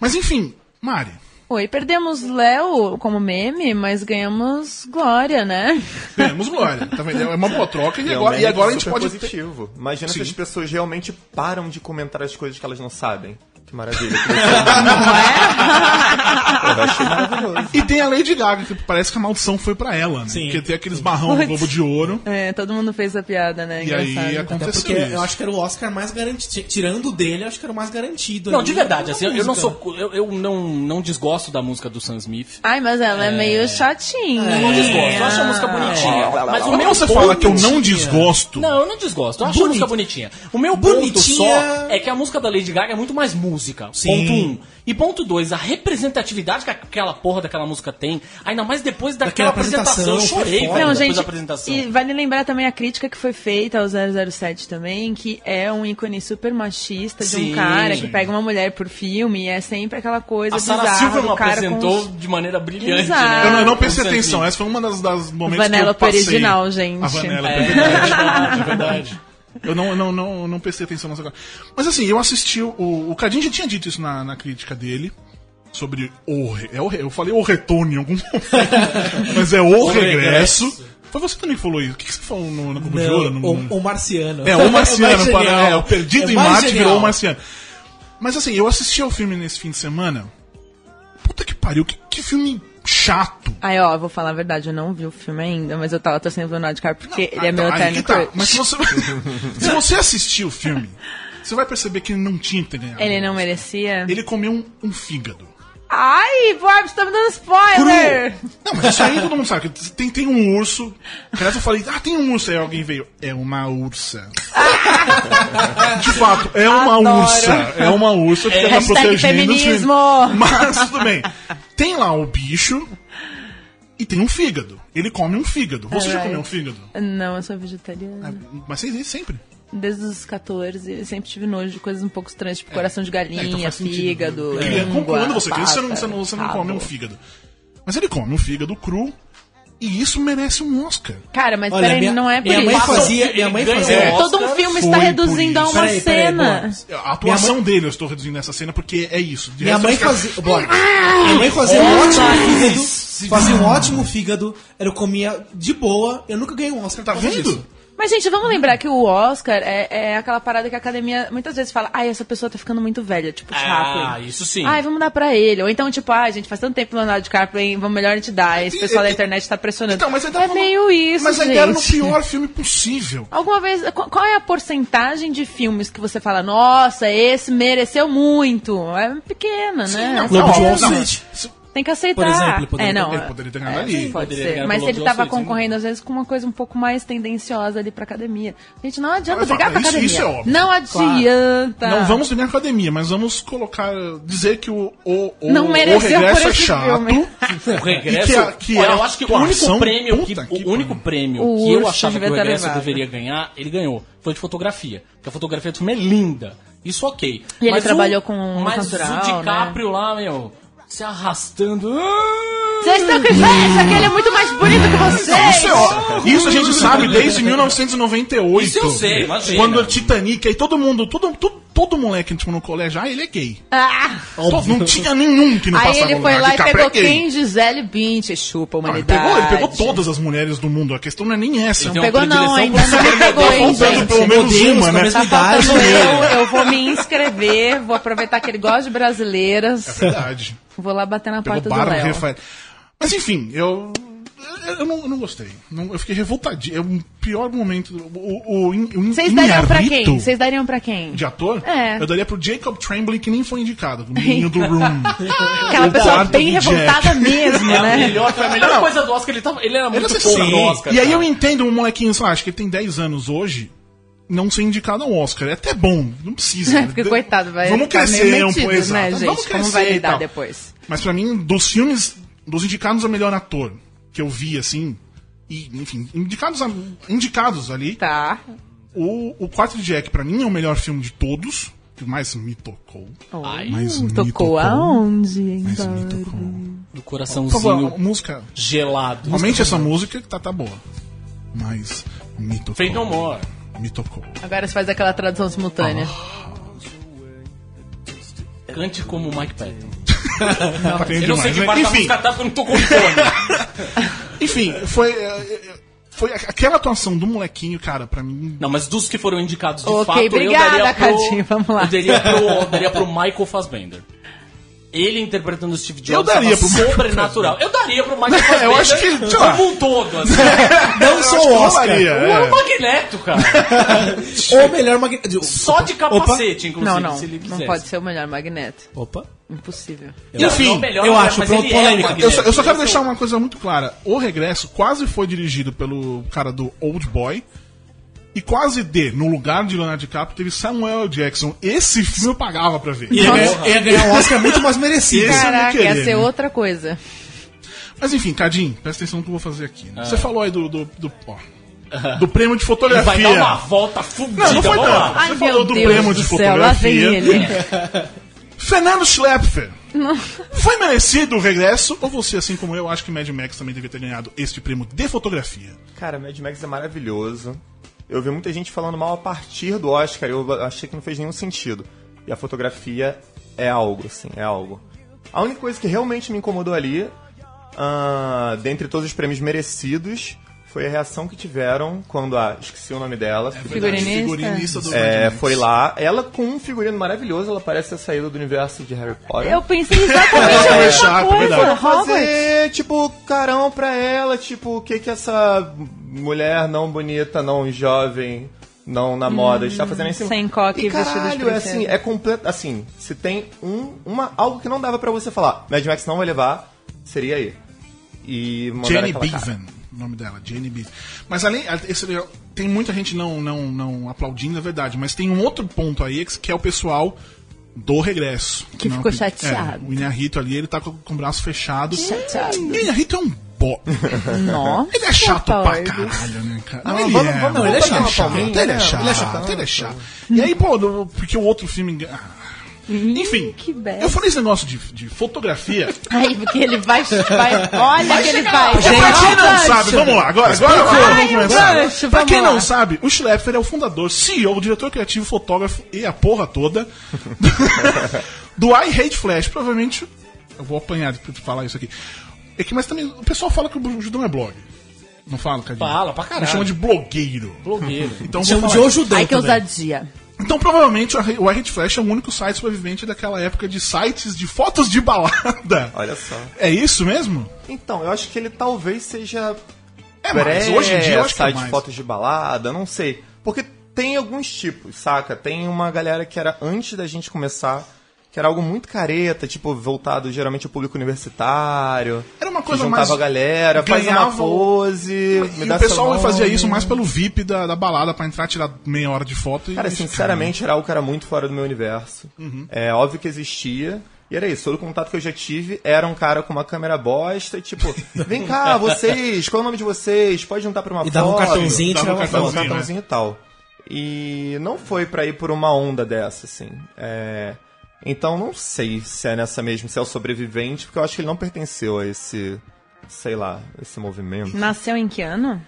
Speaker 6: Mas enfim, Mari.
Speaker 9: Oi, perdemos Léo como meme, mas ganhamos Glória, né?
Speaker 6: Ganhamos glória. Tá vendo? É uma boa troca e agora, e agora a gente pode. ter-
Speaker 3: positivo. Imagina
Speaker 6: Sim.
Speaker 3: se as pessoas realmente param de comentar as coisas que elas não sabem. Que maravilha.
Speaker 9: Não é?
Speaker 3: Eu achei maravilhoso.
Speaker 6: E tem a Lady Gaga, que parece que a maldição foi pra ela, né?
Speaker 8: Sim.
Speaker 6: Porque tem aqueles barrão no Globo de Ouro.
Speaker 9: É, todo mundo fez essa piada, né?
Speaker 6: E aí
Speaker 9: Engraçado.
Speaker 8: Até
Speaker 6: aconteceu
Speaker 8: porque
Speaker 6: isso.
Speaker 8: eu acho que era o Oscar mais garantido. Tirando dele, eu acho que era o mais garantido.
Speaker 7: Não,
Speaker 8: ali.
Speaker 7: de verdade, assim, eu não sou. Eu, eu não, não desgosto da música do Sam Smith.
Speaker 9: Ai, mas ela é, meio chatinha.
Speaker 7: Eu não desgosto, eu acho a música bonitinha. Mas o
Speaker 6: Quando
Speaker 7: meu
Speaker 6: você
Speaker 7: ponto-
Speaker 6: fala que eu não desgosto,
Speaker 7: Não, eu não desgosto. Eu acho a
Speaker 8: Bonita.
Speaker 7: música bonitinha. O meu ponto
Speaker 8: Bonitinha.
Speaker 7: só é que a música da Lady Gaga é muito mais música.
Speaker 8: Sim.
Speaker 7: Ponto um. E ponto dois, a representatividade que aquela porra daquela música tem, ainda mais depois daquela,
Speaker 8: Daquela
Speaker 7: apresentação. Eu
Speaker 8: apresentação,
Speaker 7: chorei,
Speaker 8: foi
Speaker 7: velho.
Speaker 9: Não,
Speaker 7: depois
Speaker 9: gente,
Speaker 7: da apresentação.
Speaker 9: e vale lembrar também a crítica que foi feita ao 007 também, que é um ícone super machista de
Speaker 7: Sim.
Speaker 9: um cara que pega uma mulher por filme e é sempre aquela coisa
Speaker 7: A
Speaker 9: bizarra do cara
Speaker 7: apresentou
Speaker 9: com...
Speaker 7: de maneira brilhante,
Speaker 9: Exato.
Speaker 7: né?
Speaker 6: eu não, eu prestei atenção. Essa foi uma das, das momentos que eu
Speaker 9: Vanellope
Speaker 6: passei.
Speaker 9: original, gente.
Speaker 6: A Vanellope
Speaker 7: É
Speaker 6: original.
Speaker 7: verdade, é verdade.
Speaker 6: Eu não, não, não, não prestei atenção nessa coisa. Mas assim, eu assisti. O, o Cadinho já tinha dito isso na, na crítica dele. Sobre o. É o eu falei o retorno em algum momento. mas é o,
Speaker 7: O
Speaker 6: regresso.
Speaker 7: regresso.
Speaker 6: Foi você também que falou isso. O que, que você falou no, no Globo de Ouro? No-
Speaker 8: o, o Marciano.
Speaker 6: É, o Marciano.
Speaker 8: mais
Speaker 6: para, é, o Perdido
Speaker 8: É
Speaker 6: em Marte
Speaker 8: genial.
Speaker 6: virou o Marciano. Mas assim, eu assisti ao filme nesse fim de semana. Puta que pariu, que, que filme chato.
Speaker 9: Aí, ó, vou falar a verdade, eu não vi o filme ainda, mas eu tava torcendo pro DiCaprio porque ele é meu eterno
Speaker 6: tá. Mas se você, se você assistir o filme, você vai perceber que ele não tinha que ter ganhado.
Speaker 9: Ele não merecia?
Speaker 6: Ele comeu um, um fígado.
Speaker 9: Ai, Bob, você tá me dando spoiler!
Speaker 6: Não, mas isso aí todo mundo sabe. que Tem, tem um urso. Aliás, eu falei, ah, tem um urso. Aí alguém veio. É uma ursa. De fato, é uma
Speaker 9: Adoro.
Speaker 6: ursa. É uma ursa que
Speaker 9: É,
Speaker 6: tá protegendo
Speaker 9: feminismo.
Speaker 6: Mas tudo bem. Tem lá o bicho e tem um fígado. Ele come um fígado. Você já
Speaker 9: Alright.
Speaker 6: comeu um fígado?
Speaker 9: Não, eu sou vegetariana.
Speaker 6: Mas você sempre.
Speaker 9: Desde os 14, eu sempre tive nojo de coisas um pouco estranhas, tipo coração de
Speaker 6: É,
Speaker 9: galinha,
Speaker 6: então faz sentido.
Speaker 9: fígado,
Speaker 6: Criança-
Speaker 9: língua,
Speaker 6: Quando você é criança, você não,
Speaker 9: pata,
Speaker 6: você não, você não come um fígado. Mas ele come um fígado cru e isso merece um Oscar.
Speaker 9: Cara, mas
Speaker 8: Olha,
Speaker 9: peraí,
Speaker 8: minha-
Speaker 9: não é por
Speaker 8: minha mãe
Speaker 9: isso.
Speaker 8: fazia- minha mãe
Speaker 7: Ele
Speaker 8: fazia-
Speaker 7: o
Speaker 9: Todo um filme está reduzindo a uma
Speaker 8: Peraí, peraí,
Speaker 9: cena.
Speaker 8: Boris.
Speaker 6: A atuação
Speaker 8: Minha
Speaker 6: dele eu estou reduzindo nessa cena porque é isso. De
Speaker 8: Minha mãe fazia. Bora. Minha mãe fazia um ótimo fígado. Fazia um ótimo fígado. Eu comia de boa. Eu nunca ganhei um Oscar
Speaker 6: Tá vendo?
Speaker 8: disso.
Speaker 9: Mas, gente, vamos lembrar que o Oscar é, é aquela parada que a academia muitas vezes fala, ai, essa pessoa tá ficando muito velha, tipo
Speaker 7: Ah,
Speaker 9: Chaplin.
Speaker 7: isso sim.
Speaker 9: Ai, vamos dar pra ele. Ou então, tipo, ai, gente, faz tanto tempo o Leonardo DiCaprio, hein, vamos melhor a gente dar. Esse pessoal da internet tá pressionando.
Speaker 6: Então, mas tá
Speaker 9: é
Speaker 6: falando-
Speaker 9: meio isso,
Speaker 6: Mas
Speaker 9: gente.
Speaker 6: era no pior filme possível.
Speaker 9: Alguma vez, qu- qual é a porcentagem de filmes que você fala, nossa, esse mereceu muito? É pequena, né?
Speaker 6: não,
Speaker 8: Globo de Wall
Speaker 6: não,
Speaker 8: Street.
Speaker 9: Tem que aceitar.
Speaker 8: Por exemplo, ele poderia-
Speaker 9: é, não.
Speaker 6: ele poderia ter ganhado
Speaker 9: é,
Speaker 6: ali.
Speaker 9: sim, Pode
Speaker 7: Poderia
Speaker 9: ser. Mas
Speaker 7: Globo
Speaker 9: ele
Speaker 7: de
Speaker 9: tava
Speaker 7: Wall Street,
Speaker 9: concorrendo, às vezes, com uma coisa um pouco mais tendenciosa ali pra academia. Gente, não adianta
Speaker 6: Mas,
Speaker 9: brigar
Speaker 6: isso-
Speaker 9: academia.
Speaker 6: isso é óbvio.
Speaker 9: Não adianta.
Speaker 6: Não vamos brigar com a academia, mas vamos colocar. dizer que o, o, o,
Speaker 9: Não
Speaker 6: o
Speaker 9: mereceu
Speaker 6: regresso
Speaker 9: por
Speaker 6: é chato.
Speaker 9: filme.
Speaker 7: O regresso.
Speaker 6: E que a- que
Speaker 7: olha, eu acho que o único prêmio que,
Speaker 6: que
Speaker 7: o único prêmio
Speaker 9: O
Speaker 7: que eu achava que o regresso deveria ganhar, ele ganhou. Foi de fotografia. Porque a fotografia do filme é linda. Isso ok.
Speaker 9: E ele
Speaker 7: Mas
Speaker 9: trabalhou
Speaker 7: o,
Speaker 9: com
Speaker 7: mas
Speaker 9: natural, né?
Speaker 7: o DiCaprio lá, meu, se arrastando.
Speaker 9: Vocês estão com inveja, que ele é muito mais bonito que vocês.
Speaker 6: Isso, é, isso a gente sabe desde 1998.
Speaker 7: Isso eu sei, imagina.
Speaker 6: Quando o Titanic, aí todo mundo, todo, todo, todo moleque tipo, no colégio, ah, ele é gay.
Speaker 9: Ah.
Speaker 6: Todo- não tinha nenhum que não
Speaker 9: Aí
Speaker 6: passava
Speaker 9: ele foi lá e pegou
Speaker 6: é gay.
Speaker 9: quem? Gisele Bündchen. Chupa a
Speaker 6: Ah, ele,
Speaker 9: humanidade.
Speaker 6: pegou, ele pegou todas as mulheres do mundo. A questão não é nem essa.
Speaker 7: Ele
Speaker 9: Não pegou não, ainda não pegou, hein, gente.
Speaker 6: pelo menos
Speaker 8: Modelos
Speaker 6: uma, né?
Speaker 9: Tá
Speaker 8: idade.
Speaker 9: faltando eu, eu vou me inscrever, vou aproveitar que ele gosta de brasileiras.
Speaker 6: É verdade.
Speaker 9: Vou lá bater na
Speaker 6: Pegou
Speaker 9: porta do Léo.
Speaker 6: Mas enfim, eu. Eu, eu não, eu não gostei. Não, eu fiquei revoltadinho. É o pior momento. O, o, o,
Speaker 9: Vocês dariam pra quem? Vocês dariam pra quem?
Speaker 6: De ator?
Speaker 9: É.
Speaker 6: Eu daria pro Jacob Tremblay, que nem foi indicado. O menino do Room.
Speaker 9: Aquela
Speaker 6: O
Speaker 9: pessoa bem revoltada
Speaker 6: Jack.
Speaker 9: mesmo,
Speaker 7: É a
Speaker 9: né?
Speaker 7: melhor, foi a melhor coisa do Oscar. Ele, tava, ele era muito
Speaker 6: Ele
Speaker 7: no Oscar.
Speaker 6: E aí
Speaker 7: cara.
Speaker 6: eu entendo um molequinho, sei lá, acho que ele tem 10 anos hoje, não ser indicado ao Oscar. É até bom, não precisa.
Speaker 9: Porque, coitado, vai
Speaker 6: Vamos
Speaker 9: ficar
Speaker 6: crescer um pouco,
Speaker 9: né, gente?
Speaker 6: Vamos
Speaker 9: Como
Speaker 6: crescer
Speaker 9: vai
Speaker 6: e
Speaker 9: lidar depois?
Speaker 6: Mas pra mim, dos filmes, dos indicados a melhor ator que eu vi, assim, e, enfim, indicados, a- indicados ali,
Speaker 9: Tá.
Speaker 6: o, o Quarto de Jack, pra mim, é o melhor filme de todos, que mais me tocou.
Speaker 7: Ai,
Speaker 6: mais me
Speaker 9: Tocou aonde, hein?
Speaker 6: Mais me tocou.
Speaker 7: do
Speaker 6: Por favor,
Speaker 7: coraçãozinho
Speaker 6: a música.
Speaker 7: gelado.
Speaker 6: Aumente essa música que tá, tá boa. Mas me tocou.
Speaker 7: No more.
Speaker 6: Me tocou.
Speaker 9: Agora você faz aquela tradução simultânea.
Speaker 7: Cante como o Mike Patton.
Speaker 6: Tá
Speaker 7: Eu não sei que
Speaker 6: né?
Speaker 7: parte da
Speaker 6: Enfim,
Speaker 7: música tá porque eu não tô com fone.
Speaker 6: enfim, foi. é, é, Foi aquela atuação do molequinho, cara, pra mim.
Speaker 7: Não, mas dos que foram indicados de
Speaker 9: Ok,
Speaker 7: fato,
Speaker 9: obrigada,
Speaker 7: eu daria pro,
Speaker 9: Cadinho, vamos lá.
Speaker 7: Eu daria pro, eu daria pro Michael Fassbender. Ele interpretando o Steve Jobs
Speaker 6: Eu daria
Speaker 7: tava
Speaker 6: pro
Speaker 7: sobrenatural. Eu daria pro Michael Fassbender.
Speaker 6: eu acho que, lá.
Speaker 7: como um todo, assim.
Speaker 8: Não só o Oscar.
Speaker 6: Rolaria,
Speaker 7: O
Speaker 6: é.
Speaker 7: Magneto, cara.
Speaker 8: Ou melhor Magneto.
Speaker 7: Só de capacete, inclusive,
Speaker 9: Não, não.
Speaker 7: se ele
Speaker 9: Não
Speaker 7: quisesse.
Speaker 9: pode ser o melhor Magneto.
Speaker 8: Opa.
Speaker 9: Impossível.
Speaker 6: Enfim,
Speaker 7: Não, melhor,
Speaker 8: eu acho, pronto,
Speaker 7: é
Speaker 8: polêmica.
Speaker 7: o
Speaker 6: Eu só, eu só quero deixar uma coisa muito clara. O Regresso quase foi dirigido pelo cara do Old Boy. E quase de, no lugar de Leonardo DiCaprio, teve Samuel L. Jackson. Esse filme eu pagava pra ver.
Speaker 8: E ia ganhar, ia um Oscar muito mais merecido.
Speaker 9: Caraca, ia
Speaker 6: queria,
Speaker 9: ser
Speaker 6: né?
Speaker 9: outra coisa.
Speaker 6: Mas enfim, Cadinho, presta atenção no que eu vou fazer aqui.
Speaker 7: Ah.
Speaker 6: Você falou aí do. do, do, ó, do prêmio de
Speaker 7: Ele
Speaker 6: fotografia.
Speaker 7: vai dar uma volta fudida.
Speaker 6: Não, não foi
Speaker 7: vamos
Speaker 6: tanto.
Speaker 7: lá.
Speaker 9: Ai,
Speaker 6: Você
Speaker 9: meu
Speaker 6: falou do
Speaker 9: Deus
Speaker 6: prêmio
Speaker 9: do
Speaker 6: de
Speaker 9: céu, lá vem
Speaker 6: fotografia.
Speaker 9: ele.
Speaker 6: Fernando Schlepfer. Foi merecido o regresso? Ou você, assim como eu, acha que Mad Max também devia ter ganhado este prêmio de fotografia?
Speaker 3: Cara, Mad Max é maravilhoso. Eu vi muita gente falando mal a partir do Oscar, eu achei que não fez nenhum sentido. E a fotografia é algo, assim, é algo. A única coisa que realmente me incomodou ali, ah, dentre todos os prêmios merecidos, foi a reação que tiveram quando a. Esqueci o nome dela.
Speaker 9: Figurinista.
Speaker 6: Figurinista do
Speaker 3: É, foi lá. Ela com um figurino maravilhoso, ela parece ter saído do universo de Harry Potter.
Speaker 9: Eu pensei exatamente a
Speaker 6: É,
Speaker 9: mesma
Speaker 6: chato,
Speaker 9: coisa.
Speaker 3: fazer, tipo, carão pra ela, tipo, o que que essa mulher não bonita, não jovem, não na moda está fazendo em cima?
Speaker 9: sem coque
Speaker 3: e
Speaker 9: vestido de
Speaker 3: caralho, é assim, é completo, assim, se tem um, uma, algo que não dava pra você falar, Mad Max não vai levar, seria aí. E
Speaker 6: Jenny. Bevan, o nome dela, Jenny Bevan. Mas além, esse, tem muita gente não, não, não aplaudindo, é verdade, mas tem um outro ponto aí que é o pessoal do regresso.
Speaker 9: Que
Speaker 6: Não,
Speaker 9: ficou
Speaker 6: é,
Speaker 9: chateado.
Speaker 6: o Inharito ali, ele tá com, com o braço fechado.
Speaker 9: Chateado.
Speaker 6: O Inharito é um bó.
Speaker 9: Nossa,
Speaker 6: Ele é chato pra caralho, né, cara?
Speaker 3: Não,
Speaker 6: ele
Speaker 3: vamos-
Speaker 6: é,
Speaker 3: vamos-
Speaker 8: ele é chato,
Speaker 6: é chato,
Speaker 3: palminha,
Speaker 6: ele é
Speaker 3: né?
Speaker 6: chato,
Speaker 3: Ele é chato.
Speaker 6: ele é chato. E aí, pô, porque o outro filme... ah, Enfim,
Speaker 9: que
Speaker 6: eu falei esse negócio de, de fotografia.
Speaker 9: Aí, porque ele vai. vai olha que ele vai.
Speaker 6: pra quem não
Speaker 9: gancho.
Speaker 6: sabe, vamos lá, agora, agora, agora
Speaker 9: Ai,
Speaker 6: vamos começar.
Speaker 9: gancho,
Speaker 6: pra quem
Speaker 9: lá.
Speaker 6: não sabe, o Schlepfer é o fundador, CEO, diretor criativo, fotógrafo e a porra toda do I Hate Flash. Provavelmente, eu vou apanhar de falar isso aqui. É que, mas também, o pessoal fala que o Judão é blog. Não fala, Cadinho?
Speaker 7: Fala pra caralho.
Speaker 6: Me chama de blogueiro.
Speaker 7: Blogueiro.
Speaker 6: Então,
Speaker 8: Chama de O Judão
Speaker 9: Ai, que
Speaker 8: também.
Speaker 6: Então, provavelmente, o Hate Flash é o único site sobrevivente daquela época de sites de fotos de balada.
Speaker 3: Olha só.
Speaker 6: É isso mesmo?
Speaker 3: Então, eu acho que ele talvez seja
Speaker 6: É mais. Hoje em dia, eu acho que é
Speaker 3: site de
Speaker 6: mais.
Speaker 3: fotos de balada, não sei. Porque tem alguns tipos, saca? Tem uma galera que era antes da gente começar, que era algo muito careta, tipo, voltado geralmente ao público universitário.
Speaker 6: Era uma coisa
Speaker 3: que juntava
Speaker 6: mais-
Speaker 3: a galera, faz uma
Speaker 6: ganhava-
Speaker 3: pose, me
Speaker 6: E
Speaker 3: dá
Speaker 6: o pessoal fazia isso mais pelo VIP da, da balada pra entrar, tirar meia hora de foto e.
Speaker 3: Cara, sinceramente, era algo que era muito fora do meu universo.
Speaker 6: Uhum.
Speaker 3: É óbvio que existia. E era isso, todo o contato que eu já tive era um cara com uma câmera bosta, e tipo, vem cá, vocês, qual é o nome de vocês? Pode juntar pra uma
Speaker 8: E
Speaker 3: foto?
Speaker 8: dava um cartãozinho e
Speaker 6: Dava
Speaker 8: tirava
Speaker 6: um
Speaker 8: uma
Speaker 3: Dava um
Speaker 8: foto.
Speaker 6: cartãozinho,
Speaker 3: cartãozinho e tal. E não foi pra ir por uma onda dessa, assim. É, Então não sei se é nessa mesmo, se é o sobrevivente, porque eu acho que ele não pertenceu a esse, sei lá, esse movimento.
Speaker 9: Nasceu em que ano?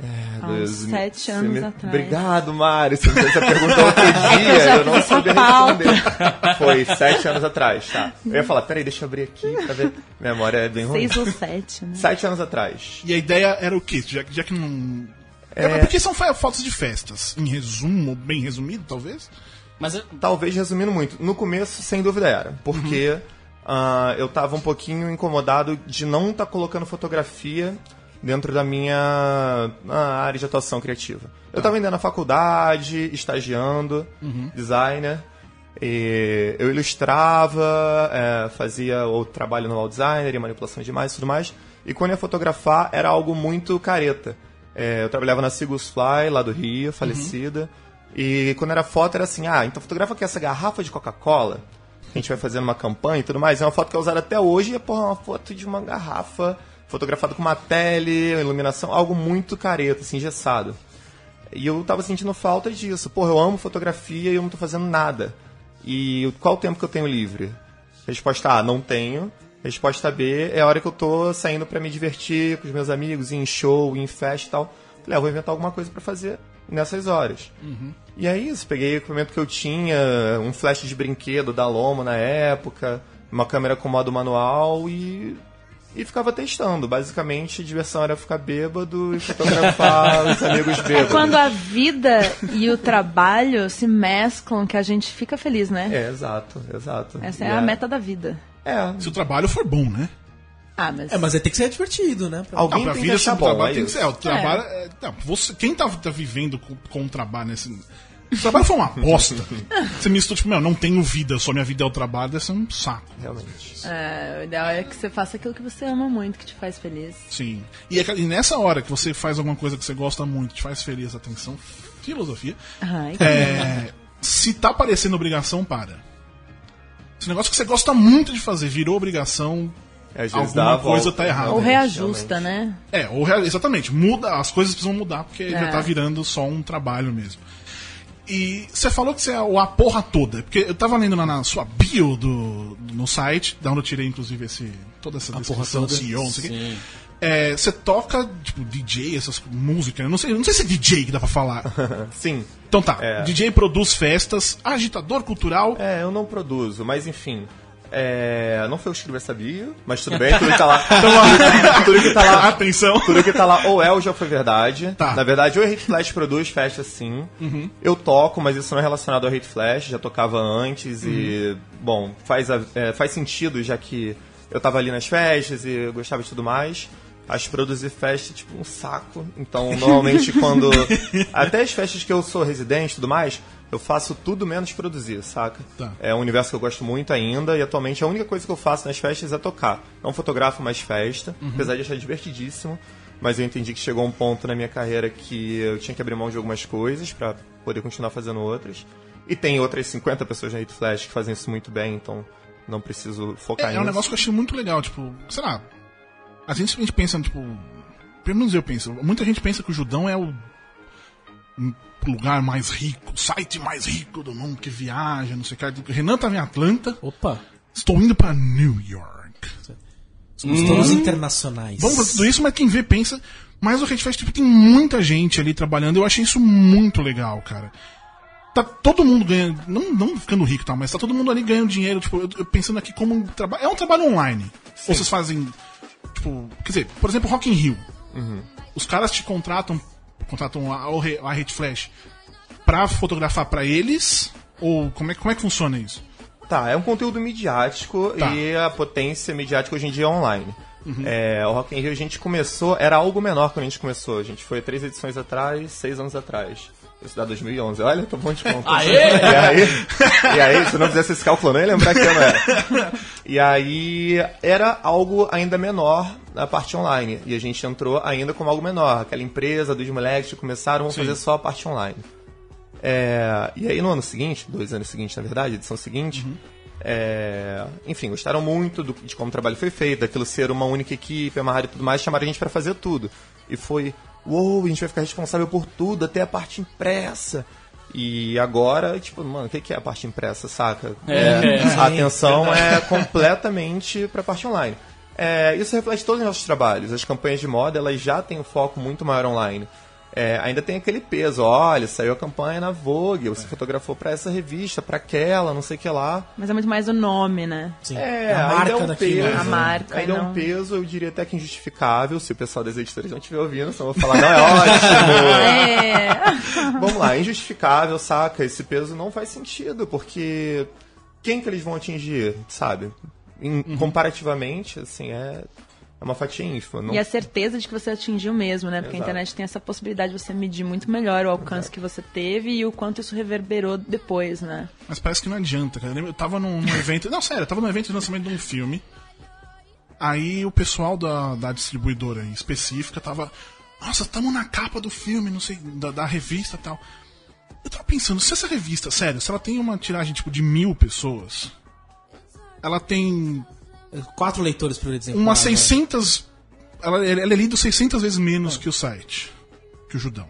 Speaker 3: É,
Speaker 9: Há uns
Speaker 3: dois-
Speaker 9: sete anos
Speaker 3: me-
Speaker 9: atrás.
Speaker 3: Obrigado, Mário. Você me pergunta outro dia, eu não sabia responder. Foi sete anos atrás, tá. Eu ia falar, peraí, deixa eu abrir aqui pra ver. Minha memória é bem ruim.
Speaker 9: Seis ou sete, né?
Speaker 3: Sete anos atrás.
Speaker 6: E a ideia era o quê? Já, já que não. É... Porque são fotos de festas. Em resumo, bem resumido, talvez.
Speaker 7: Mas é-
Speaker 3: Talvez resumindo muito. No começo, sem dúvida era. Porque ah, eu tava um pouquinho incomodado de não estar colocando fotografia dentro da minha ah, área de atuação criativa. Eu tava ainda na faculdade, estagiando, designer. E eu ilustrava, é, fazia o trabalho no wall designer, e manipulação de imagens e tudo mais. E quando ia fotografar, era algo muito careta. É, eu trabalhava na Sigus Fly, lá do Rio, falecida. E quando era foto, era assim: ah, então fotografa aqui essa garrafa de Coca-Cola. A gente vai fazendo uma campanha e tudo mais. É uma foto que é usada até hoje. E, porra, é uma foto de uma garrafa fotografada com uma tele, iluminação, algo muito careta, assim, engessado. E eu tava sentindo falta disso. Porra, eu amo fotografia e eu não tô fazendo nada. E qual o tempo que eu tenho livre? Resposta A, não tenho. Resposta B, é a hora que eu tô saindo pra me divertir com os meus amigos, em show, em festa e tal. Falei, ah, vou inventar alguma coisa pra fazer nessas horas. E é isso, peguei o equipamento que eu tinha, um flash de brinquedo da Lomo na época, uma câmera com modo manual e e ficava testando. Basicamente, a diversão era ficar bêbado e fotografar os amigos
Speaker 9: É
Speaker 3: bêbados.
Speaker 9: quando a vida e o trabalho se mesclam que a gente fica feliz, né?
Speaker 3: É, exato, exato.
Speaker 9: Essa
Speaker 3: E
Speaker 9: é a meta da vida.
Speaker 3: É,
Speaker 6: Se o trabalho for bom, né?
Speaker 9: Ah, mas.
Speaker 8: É, mas aí tem que ser divertido, né? Pra-
Speaker 3: alguém
Speaker 6: Não, pra
Speaker 3: tem que
Speaker 6: vida
Speaker 3: achar
Speaker 6: sobre o
Speaker 3: bom,
Speaker 6: trabalho
Speaker 3: é
Speaker 6: tem que
Speaker 3: isso.
Speaker 6: ser. É, o trabalho. é, não, você, quem tá, tá vivendo com, com o trabalho nesse. Se o trabalho foi uma bosta, você mistura, tipo, meu, não tenho vida, só minha vida é o trabalho, deve ser um saco.
Speaker 3: Realmente.
Speaker 9: É, o ideal é que você faça aquilo que você ama muito, que te faz feliz.
Speaker 6: Sim. E, é que- e nessa hora que você faz alguma coisa que você gosta muito, te faz feliz, atenção, filosofia.
Speaker 9: Ai,
Speaker 6: É, se tá parecendo obrigação, para. Esse negócio que você gosta muito de fazer virou obrigação,
Speaker 3: Às vezes
Speaker 6: Alguma
Speaker 3: dá a
Speaker 6: coisa
Speaker 3: volta,
Speaker 6: tá errada.
Speaker 9: Ou
Speaker 3: realmente,
Speaker 9: reajusta, né?
Speaker 6: É, ou rea- exatamente, muda, as coisas precisam mudar, porque já
Speaker 9: É.
Speaker 6: tá virando só um trabalho mesmo. E você falou que você é o a porra toda, porque eu tava lendo lá na sua bio do, no site, da onde eu tirei inclusive esse, toda essa descrição do CEO, não sei o quê.
Speaker 7: Sim.
Speaker 6: É, você toca, tipo, DJ, essas músicas, não sei, não sei se é DJ que dá pra falar.
Speaker 3: Sim.
Speaker 6: Então tá,
Speaker 3: É.
Speaker 6: DJ produz festas, agitador cultural.
Speaker 3: É, eu não produzo, mas enfim. É, não foi eu que escrevi essa bio, mas tudo bem, tudo que tá lá. tudo que tá lá.
Speaker 6: Atenção!
Speaker 3: Tudo que tá lá ou é ou já foi verdade.
Speaker 6: Tá.
Speaker 3: Na verdade, o Hate Flash produz festa sim. Eu toco, mas isso não é relacionado ao Hate Flash, já tocava antes e, bom, faz, é, faz sentido já que eu tava ali nas festas e eu gostava de tudo mais. Acho produzir festa tipo um saco. Então, normalmente quando. Até as festas que eu sou residente e tudo mais, eu faço tudo menos produzir, saca?
Speaker 6: Tá.
Speaker 3: É um universo que eu gosto muito ainda e atualmente a única coisa que eu faço nas festas é tocar. Não fotografo mais festa, apesar de achar divertidíssimo. Mas eu entendi que chegou um ponto na minha carreira que eu tinha que abrir mão de algumas coisas pra poder continuar fazendo outras. E tem outras 50 pessoas na Hit Flash que fazem isso muito bem, então não preciso focar
Speaker 6: É, é
Speaker 3: nisso.
Speaker 6: um negócio que eu achei muito legal, tipo, sei lá. A gente simplesmente pensa, tipo. Pelo menos eu penso. Muita gente pensa que o Judão é o lugar mais rico, site mais rico do mundo, que viaja, não sei o que. Renan tava em Atlanta,
Speaker 8: Opa,
Speaker 6: estou indo pra New York.
Speaker 8: somos todos internacionais.
Speaker 6: Vamos pra tudo isso, mas quem vê pensa. Mas o Red Fest tipo, tem muita gente ali trabalhando. Eu achei isso muito legal, cara. Tá todo mundo ganhando. Não, não ficando rico, tá? Mas tá todo mundo ali ganhando dinheiro. Tipo, eu, eu pensando aqui como um trabalho. É um trabalho online. Ou vocês fazem. Tipo. Quer dizer, por exemplo, Rock in Rio. Os caras te contratam. Contratam a, a Red Flash pra fotografar pra eles? Ou como é, como é que funciona isso?
Speaker 3: Tá, é um conteúdo midiático
Speaker 6: Tá.
Speaker 3: e a potência midiática hoje em dia é online. É, o Rock in Rio a gente começou, era algo menor quando a gente começou. A gente foi três edições atrás, seis anos atrás. Isso dá 2011. Olha, tô bom de conta.
Speaker 7: Aê!
Speaker 3: E aí, e aí, se eu não fizesse esse cálculo, eu nem lembrar que ano era. E aí, era algo ainda menor na parte online. E a gente entrou ainda como algo menor. Aquela empresa dos moleques que começaram a fazer só a parte online. É, e aí no ano seguinte, dois anos seguintes na verdade, edição seguinte, é, enfim, gostaram muito do- de como o trabalho foi feito, daquilo ser uma única equipe, amarrado e tudo mais, chamaram a gente pra fazer tudo. E foi, uou, a gente vai ficar responsável por tudo, até a parte impressa. E agora, tipo, mano, o que que é a parte impressa, saca?
Speaker 7: É,
Speaker 3: a atenção é completamente pra parte online. É, isso reflete todos os nossos trabalhos. As campanhas de moda, elas já têm um foco muito maior online. É, ainda tem aquele peso, olha, saiu a campanha na Vogue, você fotografou pra essa revista, pra aquela, não sei o que lá.
Speaker 9: Mas é muito mais o nome, né?
Speaker 8: Sim,
Speaker 3: É,
Speaker 8: a
Speaker 3: ainda
Speaker 8: marca
Speaker 3: é um
Speaker 8: daquilo.
Speaker 3: peso.
Speaker 9: A marca,
Speaker 3: Ainda é um
Speaker 9: não.
Speaker 3: peso, eu diria até que injustificável, se o pessoal das editoras não estiver ouvindo, senão eu vou falar, não, é ótimo.
Speaker 9: É.
Speaker 3: Vamos lá, injustificável, saca? Esse peso não faz sentido, porque quem que eles vão atingir, sabe? em- comparativamente, assim, é, é uma fatia ínfima. Não,
Speaker 9: E a certeza de que você atingiu mesmo, né? Porque
Speaker 3: Exato.
Speaker 9: a internet tem essa possibilidade de você medir muito melhor o alcance que você teve e o quanto isso reverberou depois, né?
Speaker 6: Mas parece que não adianta, cara. Eu tava num, num evento. Não, sério, eu tava num evento de lançamento de um filme. Aí o pessoal da, da distribuidora específica tava. Nossa, tamo na capa do filme, não sei, da, da revista e tal. Eu tava pensando, se essa revista, sério, se ela tem uma tiragem tipo de mil pessoas, ela tem
Speaker 8: Quatro leitores por exemplo.
Speaker 6: umas 600. Ela, ela é lida 600 vezes menos que o site, que o Judão.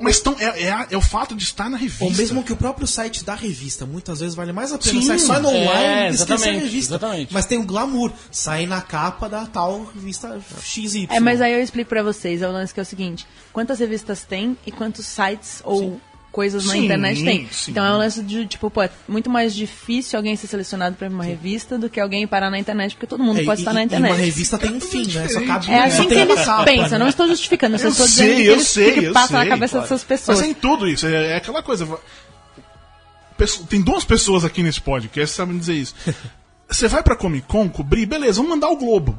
Speaker 6: Mas tão, é, é, a- é o fato de estar na revista.
Speaker 8: Ou mesmo que o próprio site da revista, muitas vezes vale mais a pena
Speaker 6: Sim.
Speaker 8: sair só no
Speaker 7: É,
Speaker 8: online esquecer a
Speaker 7: exatamente,
Speaker 8: revista.
Speaker 7: exatamente.
Speaker 8: Mas tem o glamour, sair na capa da tal revista XY.
Speaker 9: É, mas aí eu explico pra vocês, é o lance que é o seguinte, quantas revistas tem e quantos sites ou coisas na
Speaker 6: Sim,
Speaker 9: internet tem.
Speaker 6: sim.
Speaker 9: Então é um lance de, tipo, pô, é muito mais difícil alguém ser selecionado pra uma revista do que alguém parar na internet, porque todo mundo
Speaker 8: É,
Speaker 9: pode
Speaker 8: e-
Speaker 9: estar na
Speaker 8: e
Speaker 9: internet.
Speaker 8: uma revista tem um fim, né? Só cabe
Speaker 9: É assim que
Speaker 8: tem
Speaker 9: eles
Speaker 8: capa,
Speaker 9: pensam,
Speaker 8: né?
Speaker 9: não estou justificando, eu só
Speaker 6: Eu
Speaker 9: estou dizendo
Speaker 6: sei,
Speaker 9: que eles
Speaker 6: sei,
Speaker 9: que
Speaker 6: eu
Speaker 9: passa
Speaker 6: sei,
Speaker 9: na cabeça
Speaker 6: claro.
Speaker 9: dessas pessoas.
Speaker 6: Mas é em tudo isso, é, é aquela coisa. Tem duas pessoas aqui nesse podcast que sabem dizer isso. Você vai pra Comic Con cobrir, beleza, vamos mandar o Globo.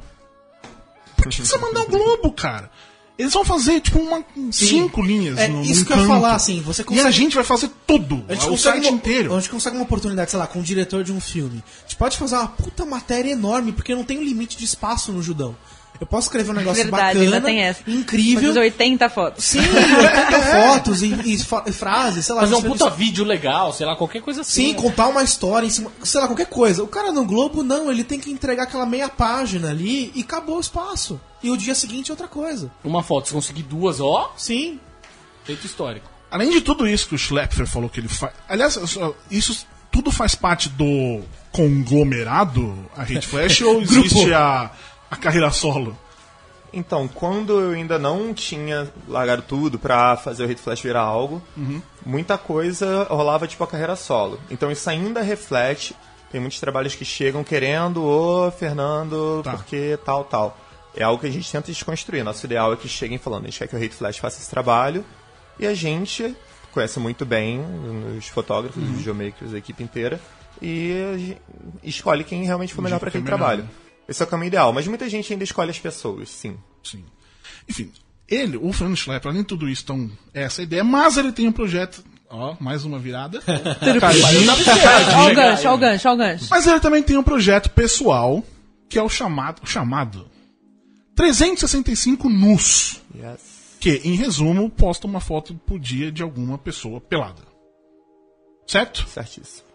Speaker 6: Por que que você mandar o Globo, cara? Eles vão fazer, tipo, uma, cinco linhas
Speaker 8: É,
Speaker 6: no,
Speaker 8: isso que eu ia
Speaker 6: canto.
Speaker 8: falar, assim, você
Speaker 6: E a
Speaker 8: consegue-
Speaker 6: gente vai fazer tudo,
Speaker 8: A gente,
Speaker 6: o
Speaker 8: consegue
Speaker 6: site
Speaker 8: uma,
Speaker 6: inteiro.
Speaker 8: a gente consegue uma oportunidade, sei lá, com o diretor de um filme. A gente pode fazer uma puta matéria enorme, porque não tem um limite de espaço no Judão. Eu posso escrever um negócio
Speaker 9: Verdade,
Speaker 8: bacana,
Speaker 9: ainda tem essa.
Speaker 8: incrível.
Speaker 9: Fazer 80 fotos.
Speaker 8: Sim, 80 fotos e, e e frases, sei lá.
Speaker 7: Fazer um puta
Speaker 8: só-
Speaker 7: vídeo legal, sei lá, qualquer coisa assim.
Speaker 8: Sim,
Speaker 7: né?
Speaker 8: contar uma história em cima, sei lá, qualquer coisa. O cara no Globo, não, ele tem que entregar aquela meia página ali e acabou o espaço. E o dia seguinte é outra coisa.
Speaker 7: Uma foto, se conseguir duas, ó,
Speaker 8: Sim.
Speaker 7: feito histórico.
Speaker 6: Além de tudo isso que o Schlepfer falou que ele faz. Aliás, isso tudo faz parte do conglomerado, a Rede Flash, ou existe a, a carreira solo?
Speaker 3: Então, quando eu ainda não tinha largado tudo pra fazer o Hate Flash virar algo, muita coisa rolava tipo a carreira solo. Então isso ainda reflete. Tem muitos trabalhos que chegam querendo, ô Fernando,
Speaker 6: Tá.
Speaker 3: porque tal, tal. É algo que a gente tenta desconstruir. Nosso ideal é que cheguem falando, a gente quer que o Hate Flash faça esse trabalho. E a gente conhece muito bem os fotógrafos, os videomakers, a equipe inteira. E escolhe quem realmente for melhor para
Speaker 6: que
Speaker 3: aquele trabalho. Esse é o caminho ideal. Mas muita gente ainda escolhe as pessoas, sim.
Speaker 6: Sim. Enfim, ele, o Fernando Schlepper, além de tudo isso, então, é essa a ideia, mas ele tem um projeto. Ó, mais uma virada. Cadinho,
Speaker 9: Olha o gancho, olha o gancho, olha o gancho.
Speaker 6: Mas ele também tem um projeto pessoal, que é o chamado, o chamado 365 nus.
Speaker 3: Yes.
Speaker 6: Que, em resumo, posta uma foto por dia de alguma pessoa pelada. Certo?
Speaker 3: Certíssimo.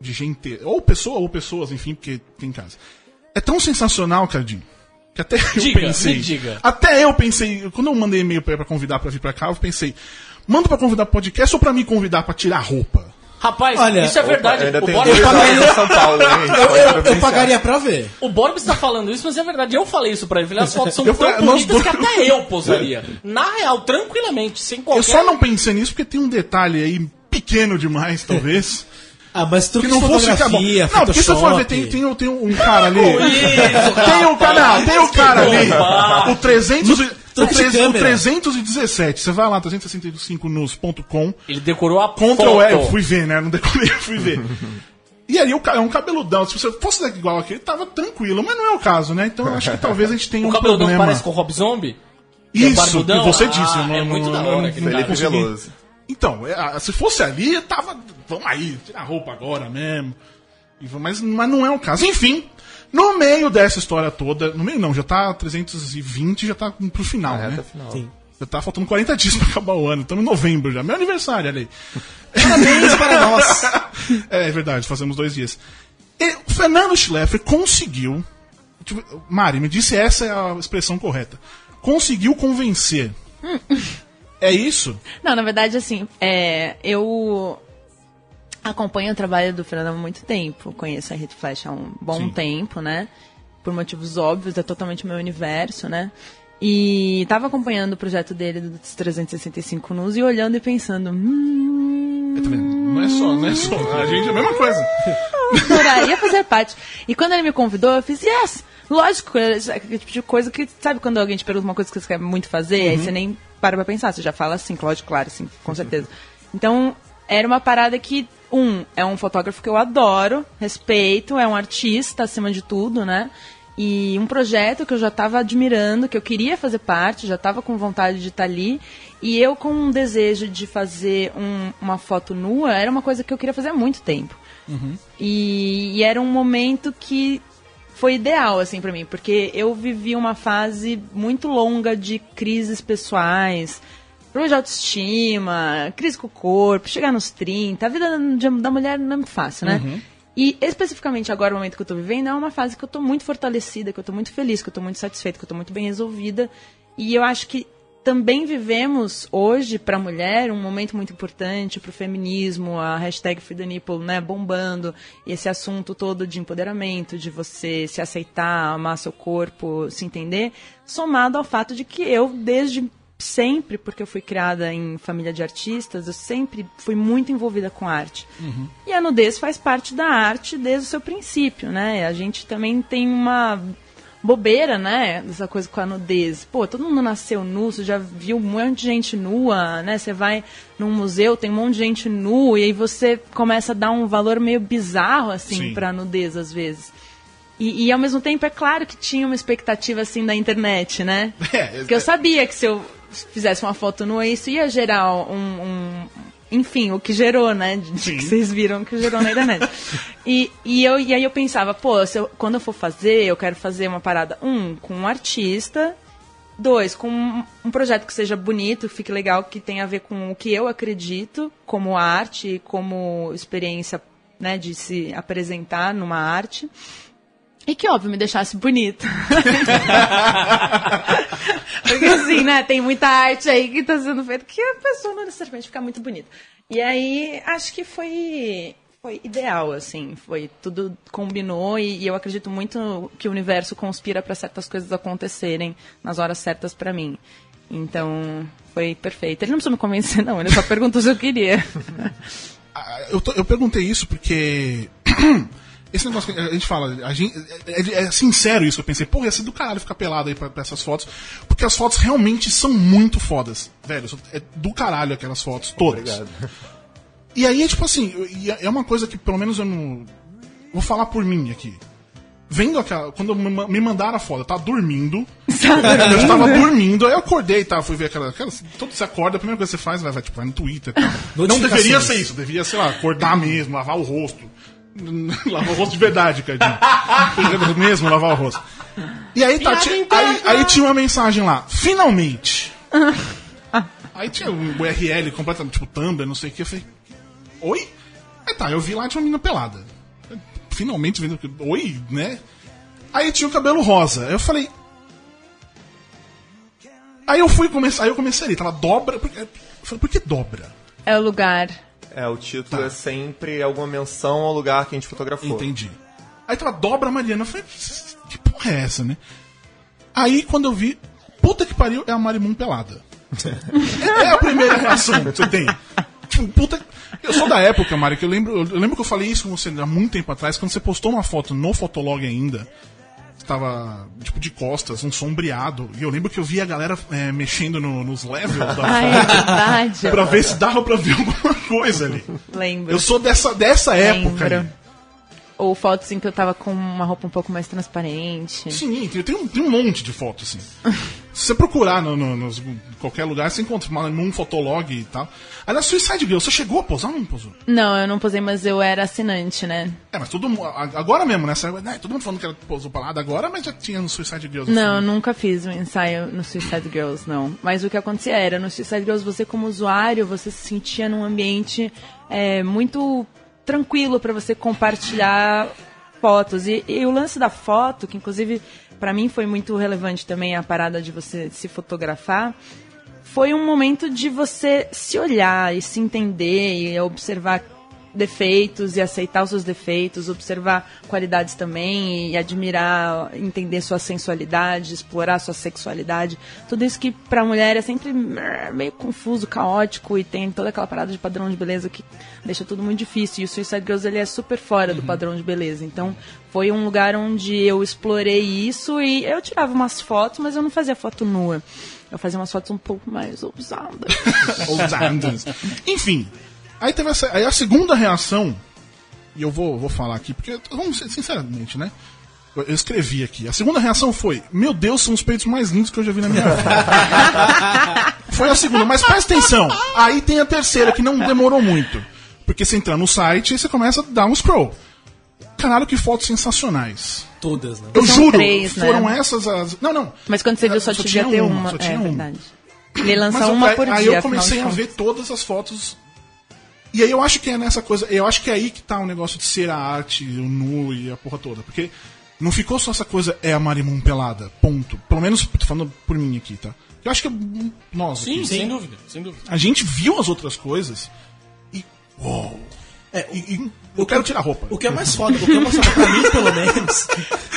Speaker 6: De gente. Ou pessoa, ou pessoas, enfim, porque tem em casa. É tão sensacional, Cardinho, que até eu
Speaker 7: Diga,
Speaker 6: pensei.
Speaker 7: me diga.
Speaker 6: Até eu pensei. Quando eu mandei e-mail pra, pra convidar pra vir pra cá, eu pensei. Manda pra convidar pro podcast ou pra me convidar pra tirar a roupa?
Speaker 7: Rapaz,
Speaker 8: Olha,
Speaker 7: isso é verdade.
Speaker 3: Ainda
Speaker 7: o
Speaker 3: dois anos em São Paulo, hein?
Speaker 8: Eu, eu- eu pagaria pra ver.
Speaker 7: o Borbs tá falando isso, mas é verdade. Eu falei isso pra ele. Falei, as fotos são
Speaker 6: Eu
Speaker 7: tão bonitas que até eu posaria. Na real, tranquilamente, sem qualquer...
Speaker 6: Eu só não pensei nisso porque tem um detalhe aí pequeno demais, talvez.
Speaker 8: Ah, mas
Speaker 6: que
Speaker 8: truque
Speaker 6: não fosse
Speaker 8: fotografia,
Speaker 6: Não, porque se você for ver, tem, tem, tem um cara ali.
Speaker 7: Isso,
Speaker 6: Tem um cara, tem um cara ali.
Speaker 7: Opa.
Speaker 6: O 300 e- o, 300, o
Speaker 8: câmera.
Speaker 6: 317. Você vai lá, 365nus.com.
Speaker 7: Ele decorou a
Speaker 6: Ctrl
Speaker 7: foto.
Speaker 6: E, eu fui ver, né? Não decorei, eu fui ver. E ali o cara é um cabeludão. Se você fosse igual aquele, tava tranquilo, mas não é o caso, né? Então eu acho que talvez a gente tenha
Speaker 7: O
Speaker 6: um
Speaker 7: cabeludão
Speaker 6: problema.
Speaker 7: parece com o Rob Zombie? É
Speaker 6: Isso, que você
Speaker 7: Ah,
Speaker 6: disse. eu não-
Speaker 7: é muito
Speaker 6: não-
Speaker 7: da hora
Speaker 6: não-
Speaker 3: Felipe. Veloso.
Speaker 6: Então, é, ah, se fosse ali, tava. Vamos aí, tirar a roupa agora mesmo. Mas, mas não é o caso. Enfim, no meio dessa história toda. No meio não, já tá 320, já tá pro final,
Speaker 3: A
Speaker 6: né?
Speaker 3: final.
Speaker 8: Sim.
Speaker 6: Já tá faltando 40 dias pra acabar o ano. Estamos em novembro já. Meu aniversário, olha aí.
Speaker 8: Parabéns para nós.
Speaker 6: É verdade, fazemos dois dias. E o Fernando Schleffer conseguiu. tipo, Mari, me disse essa é a expressão correta. Conseguiu convencer. É isso?
Speaker 9: Não, na verdade, assim, é, eu acompanho o trabalho do Fernando há muito tempo. Conheço a Hit Flash há um bom
Speaker 6: Sim.
Speaker 9: tempo, né? Por motivos óbvios, é totalmente o meu universo, né? E tava acompanhando o projeto dele dos 365 Nus e olhando e pensando, hum,
Speaker 6: Tá vendo? Não é só, não é só. A gente é a mesma coisa.
Speaker 9: adoraria fazer parte. E quando ele me convidou, eu fiz, yes! Lógico, é aquele tipo de coisa que, sabe quando alguém te pergunta uma coisa que você quer muito fazer, aí você nem para pra pensar, você já fala assim, lógico, claro, assim, com certeza. Então, era uma parada que um, é um fotógrafo que eu adoro, respeito, é um artista acima de tudo, né? E um projeto que eu já estava admirando, que eu queria fazer parte, já estava com vontade de estar ali. E eu com um desejo de fazer um- uma foto nua, era uma coisa que eu queria fazer há muito tempo. E, e era um momento que foi ideal, assim, pra mim, porque eu vivi uma fase muito longa de crises pessoais, problema de autoestima, crise com o corpo, chegar nos 30, a vida da mulher não é muito fácil, né? E especificamente agora, o momento que eu tô vivendo, é uma fase que eu tô muito fortalecida, que eu tô muito feliz, que eu tô muito satisfeita, que eu tô muito bem resolvida. E eu acho que também vivemos hoje, para a mulher, um momento muito importante para o feminismo, a hashtag Free the Nipple, né, bombando, e esse assunto todo de empoderamento, de você se aceitar, amar seu corpo, se entender, somado ao fato de que eu, desde sempre, porque eu fui criada em família de artistas, eu sempre fui muito envolvida com arte. E a nudez faz parte da arte desde o seu princípio, né? A gente também tem uma bobeira, né? Essa coisa com a nudez. Pô, todo mundo nasceu nu, você já viu um monte de gente nua, né? Você vai num museu, tem um monte de gente nu, e aí você começa a dar um valor meio bizarro, assim,
Speaker 6: Sim.
Speaker 9: pra nudez, às vezes. E, e, ao mesmo tempo é claro que tinha uma expectativa assim da internet, né?
Speaker 6: É,
Speaker 9: Porque eu sabia que se eu fizesse uma foto nua, isso ia gerar um. um- enfim, o que gerou, né? De, de que vocês viram que gerou na internet. e, e, eu, e aí eu pensava, pô, se eu- quando eu for fazer, eu quero fazer uma parada, um, com um artista, dois, com um, um projeto que seja bonito, fique legal, que tenha a ver com o que eu acredito, como arte, como experiência né, de se apresentar numa arte. E que, óbvio, me deixasse bonito. Porque assim, né, tem muita arte aí que tá sendo feita que a pessoa não necessariamente fica muito bonita. E aí, acho que foi foi ideal, assim, foi tudo combinou e, e eu acredito muito que o universo conspira para certas coisas acontecerem nas horas certas para mim. Então, foi perfeito. Ele não precisa me convencer, não, ele só perguntou se eu queria.
Speaker 6: Ah, eu, tô- eu perguntei isso porque. Esse negócio que a gente fala, a gente, é, é- é sincero isso que eu pensei, porra, ia ser do caralho ficar pelado aí pra, pra essas fotos, porque as fotos realmente são muito fodas, velho, é do caralho aquelas fotos, todas.
Speaker 3: Obrigado.
Speaker 6: E aí, tipo assim, é uma coisa que pelo menos eu não. Vou falar por mim aqui. Vendo aquela. Quando me ma- me mandaram a foto, eu tava dormindo. eu estava dormindo, aí eu acordei e tal, fui ver aquela. aquela todo você acorda, a primeira coisa que você faz, vai, vai, tipo, vai no Twitter e tal. Não deveria ser isso, devia, sei lá, acordar mesmo, lavar o rosto. lavar o rosto de verdade, Cadinho. mesmo lavar o rosto. E aí, tá, aí, aí tinha uma mensagem lá, finalmente. Aí tinha um URL completamente, tipo, Tumblr, não sei o que. Eu falei, oi? Aí tá, eu vi lá, tinha uma menina pelada. Finalmente vendo que. Oi, né? Aí tinha o cabelo rosa. Aí eu falei. Aí eu fui começar, aí eu comecei ali, tava dobra. Por, eu falei, por que dobra?
Speaker 9: É o lugar.
Speaker 3: É, o título
Speaker 6: Tá.
Speaker 3: é sempre alguma menção ao lugar que a gente fotografou.
Speaker 6: Entendi. Aí tava dobra Mariana. Eu falei, que porra é essa, né? Aí quando eu vi, puta que pariu, é a Marimun pelada. é a primeira reação que você tem. Tipo, puta. Eu sou da época, Mari, que eu lembro, eu lembro que eu falei isso com você há muito tempo atrás, quando você postou uma foto no Fotolog ainda. Estava, tipo, de costas, um sombreado. E eu lembro que eu vi a galera é, mexendo no- nos levels da
Speaker 9: Ah, é verdade.
Speaker 6: pra ver se dava pra ver alguma coisa ali.
Speaker 9: Lembro.
Speaker 6: Eu sou dessa, dessa época
Speaker 9: Lembro. Ou fotos em que eu tava com uma roupa um pouco mais transparente.
Speaker 6: Sim, tem, tem um, tem um monte de fotos, assim. Se você procurar no, no- em qualquer lugar, você encontra num fotolog e tal. Aliás, Suicide Girl, você chegou a posar ou não posou?
Speaker 9: Não, eu não posei, mas eu era assinante, né?
Speaker 6: É, mas todo mundo. Agora mesmo, nessa. Né, todo mundo falando que ela posou pelada agora, mas já tinha no Suicide Girls.
Speaker 9: Não,
Speaker 6: assim.
Speaker 9: nunca fiz um ensaio no Suicide Girls, não. Mas o que acontecia era, no Suicide Girls, você como usuário, você se sentia num ambiente é, muito tranquilo para você compartilhar fotos. E, e o lance da foto, que inclusive para mim foi muito relevante também a parada de você se fotografar, foi um momento de você se olhar e se entender e observar defeitos e aceitar os seus defeitos, observar qualidades também e admirar, entender sua sensualidade, explorar sua sexualidade. Tudo isso que pra mulher é sempre meio confuso, caótico e tem toda aquela parada de padrão de beleza que deixa tudo muito difícil. E o Suicide Girls ele é super fora do padrão de beleza. Então foi um lugar onde eu explorei isso e eu tirava umas fotos, mas eu não fazia foto nua. Eu fazia umas fotos um pouco mais ousadas.
Speaker 6: Ousadas. Enfim. Aí teve essa, aí a segunda reação, e eu vou, vou falar aqui, porque, vamos ser sinceramente, né? Eu eu escrevi aqui. A segunda reação foi: Meu Deus, são os peitos mais lindos que eu já vi na minha vida. foi a segunda, mas presta atenção. Aí tem a terceira, que não demorou muito. Porque você entra no site e você começa a dar um scroll. Caralho, que fotos sensacionais.
Speaker 8: Todas, né?
Speaker 6: Eu
Speaker 9: São
Speaker 6: juro,
Speaker 9: três, né?
Speaker 6: foram essas as. Não, não.
Speaker 9: Mas quando você viu, só,
Speaker 6: Só tinha
Speaker 9: ter
Speaker 6: uma,
Speaker 9: uma.
Speaker 6: só
Speaker 9: é
Speaker 6: tinha uma.
Speaker 9: verdade. Ele lançou uma
Speaker 6: aí-
Speaker 9: por
Speaker 6: aí
Speaker 9: dia.
Speaker 6: eu comecei a ver todas as fotos. E aí eu acho que é nessa coisa. Eu acho que é aí que tá o negócio de ser a arte, o nu e a porra toda. Porque não ficou só essa coisa, é a Marimun pelada. Ponto. Pelo menos tô falando por mim aqui, tá? Eu acho que hum, nós.
Speaker 7: Sim,
Speaker 6: aqui,
Speaker 7: sem dúvida, sem dúvida.
Speaker 6: A gente viu as outras coisas e. Uou!
Speaker 8: É,
Speaker 6: E, e eu quero tirar a roupa.
Speaker 8: O que é mais foda, o que é mais foda pra mim, pelo menos,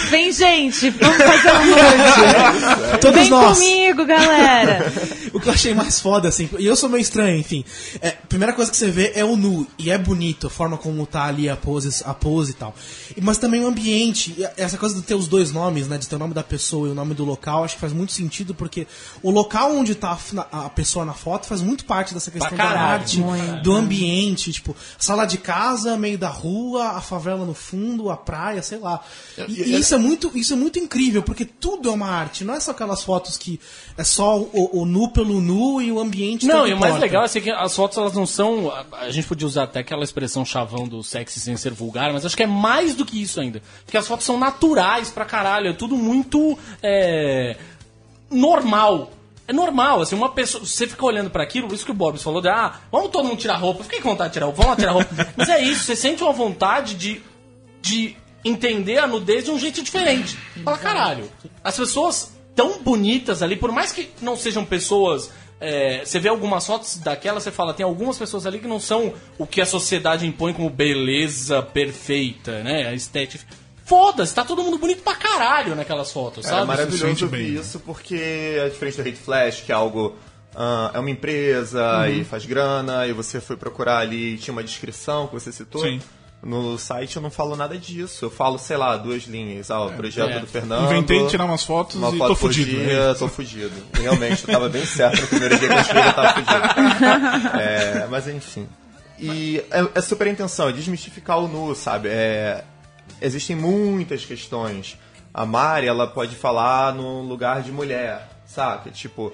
Speaker 9: Vem, gente, vamos fazer um nude.
Speaker 8: todos
Speaker 9: Vem
Speaker 8: nós.
Speaker 9: comigo, galera.
Speaker 8: O que eu achei mais foda, assim, e eu sou meio estranho, enfim. É, primeira coisa que você vê é o nu, e é bonito a forma como tá ali a pose, a pose e tal. Mas também o ambiente, essa coisa de ter os dois nomes, né, de ter o nome da pessoa e o nome do local, acho que faz muito sentido, porque o local onde tá a pessoa na foto faz muito parte dessa questão da arte, do ambiente, tipo, sala de casa, meio da rua, a favela no fundo, a praia, sei lá. E, e isso é muito, isso é muito incrível, porque tudo é uma arte, não é só aquelas fotos que é só o, o nu pelo nu e o ambiente
Speaker 7: Não, e o mais legal é assim que as fotos elas não são. A, a gente podia usar até aquela expressão chavão do sexy sem ser vulgar, mas acho que é mais do que isso ainda. Porque as fotos são naturais pra caralho, é tudo muito. é, normal. É normal, assim, uma pessoa. Você fica olhando pra aquilo, isso que o Bob falou, de, ah, vamos todo mundo tirar roupa. Fiquei com vontade de tirar roupa, vamos lá tirar roupa. Mas é isso, você sente uma vontade de, de entender a nudez de um jeito diferente. Fala, caralho, as pessoas tão bonitas ali, por mais que não sejam pessoas. é, você vê algumas fotos daquela, você fala, tem algumas pessoas ali que não são o que a sociedade impõe como beleza perfeita, né? A estética. Foda-se, tá todo mundo bonito pra caralho naquelas fotos,
Speaker 3: é
Speaker 7: sabe?
Speaker 3: maravilhoso
Speaker 6: sente
Speaker 3: ouvir
Speaker 6: bem.
Speaker 3: isso porque é diferente do Hate Flash, que é algo. ah, é uma empresa
Speaker 6: Uhum.
Speaker 3: e faz grana, e você foi procurar ali, tinha uma descrição que você citou.
Speaker 6: Sim.
Speaker 3: No site eu não falo nada disso. Eu falo, sei lá, duas linhas. Ah, o projeto
Speaker 7: é.
Speaker 3: do Fernando.
Speaker 6: Inventei tirar umas fotos
Speaker 3: uma
Speaker 6: e
Speaker 3: foto
Speaker 6: tô fudido.
Speaker 3: dia,
Speaker 6: é.
Speaker 3: tô fudido. Realmente, eu tava bem certo no primeiro dia que eu escrevi, eu tava fudido. É, mas enfim. E é, é super a intenção, é desmistificar o nu, sabe? É, existem muitas questões. A Mari, ela pode falar no lugar de mulher, saca? Tipo,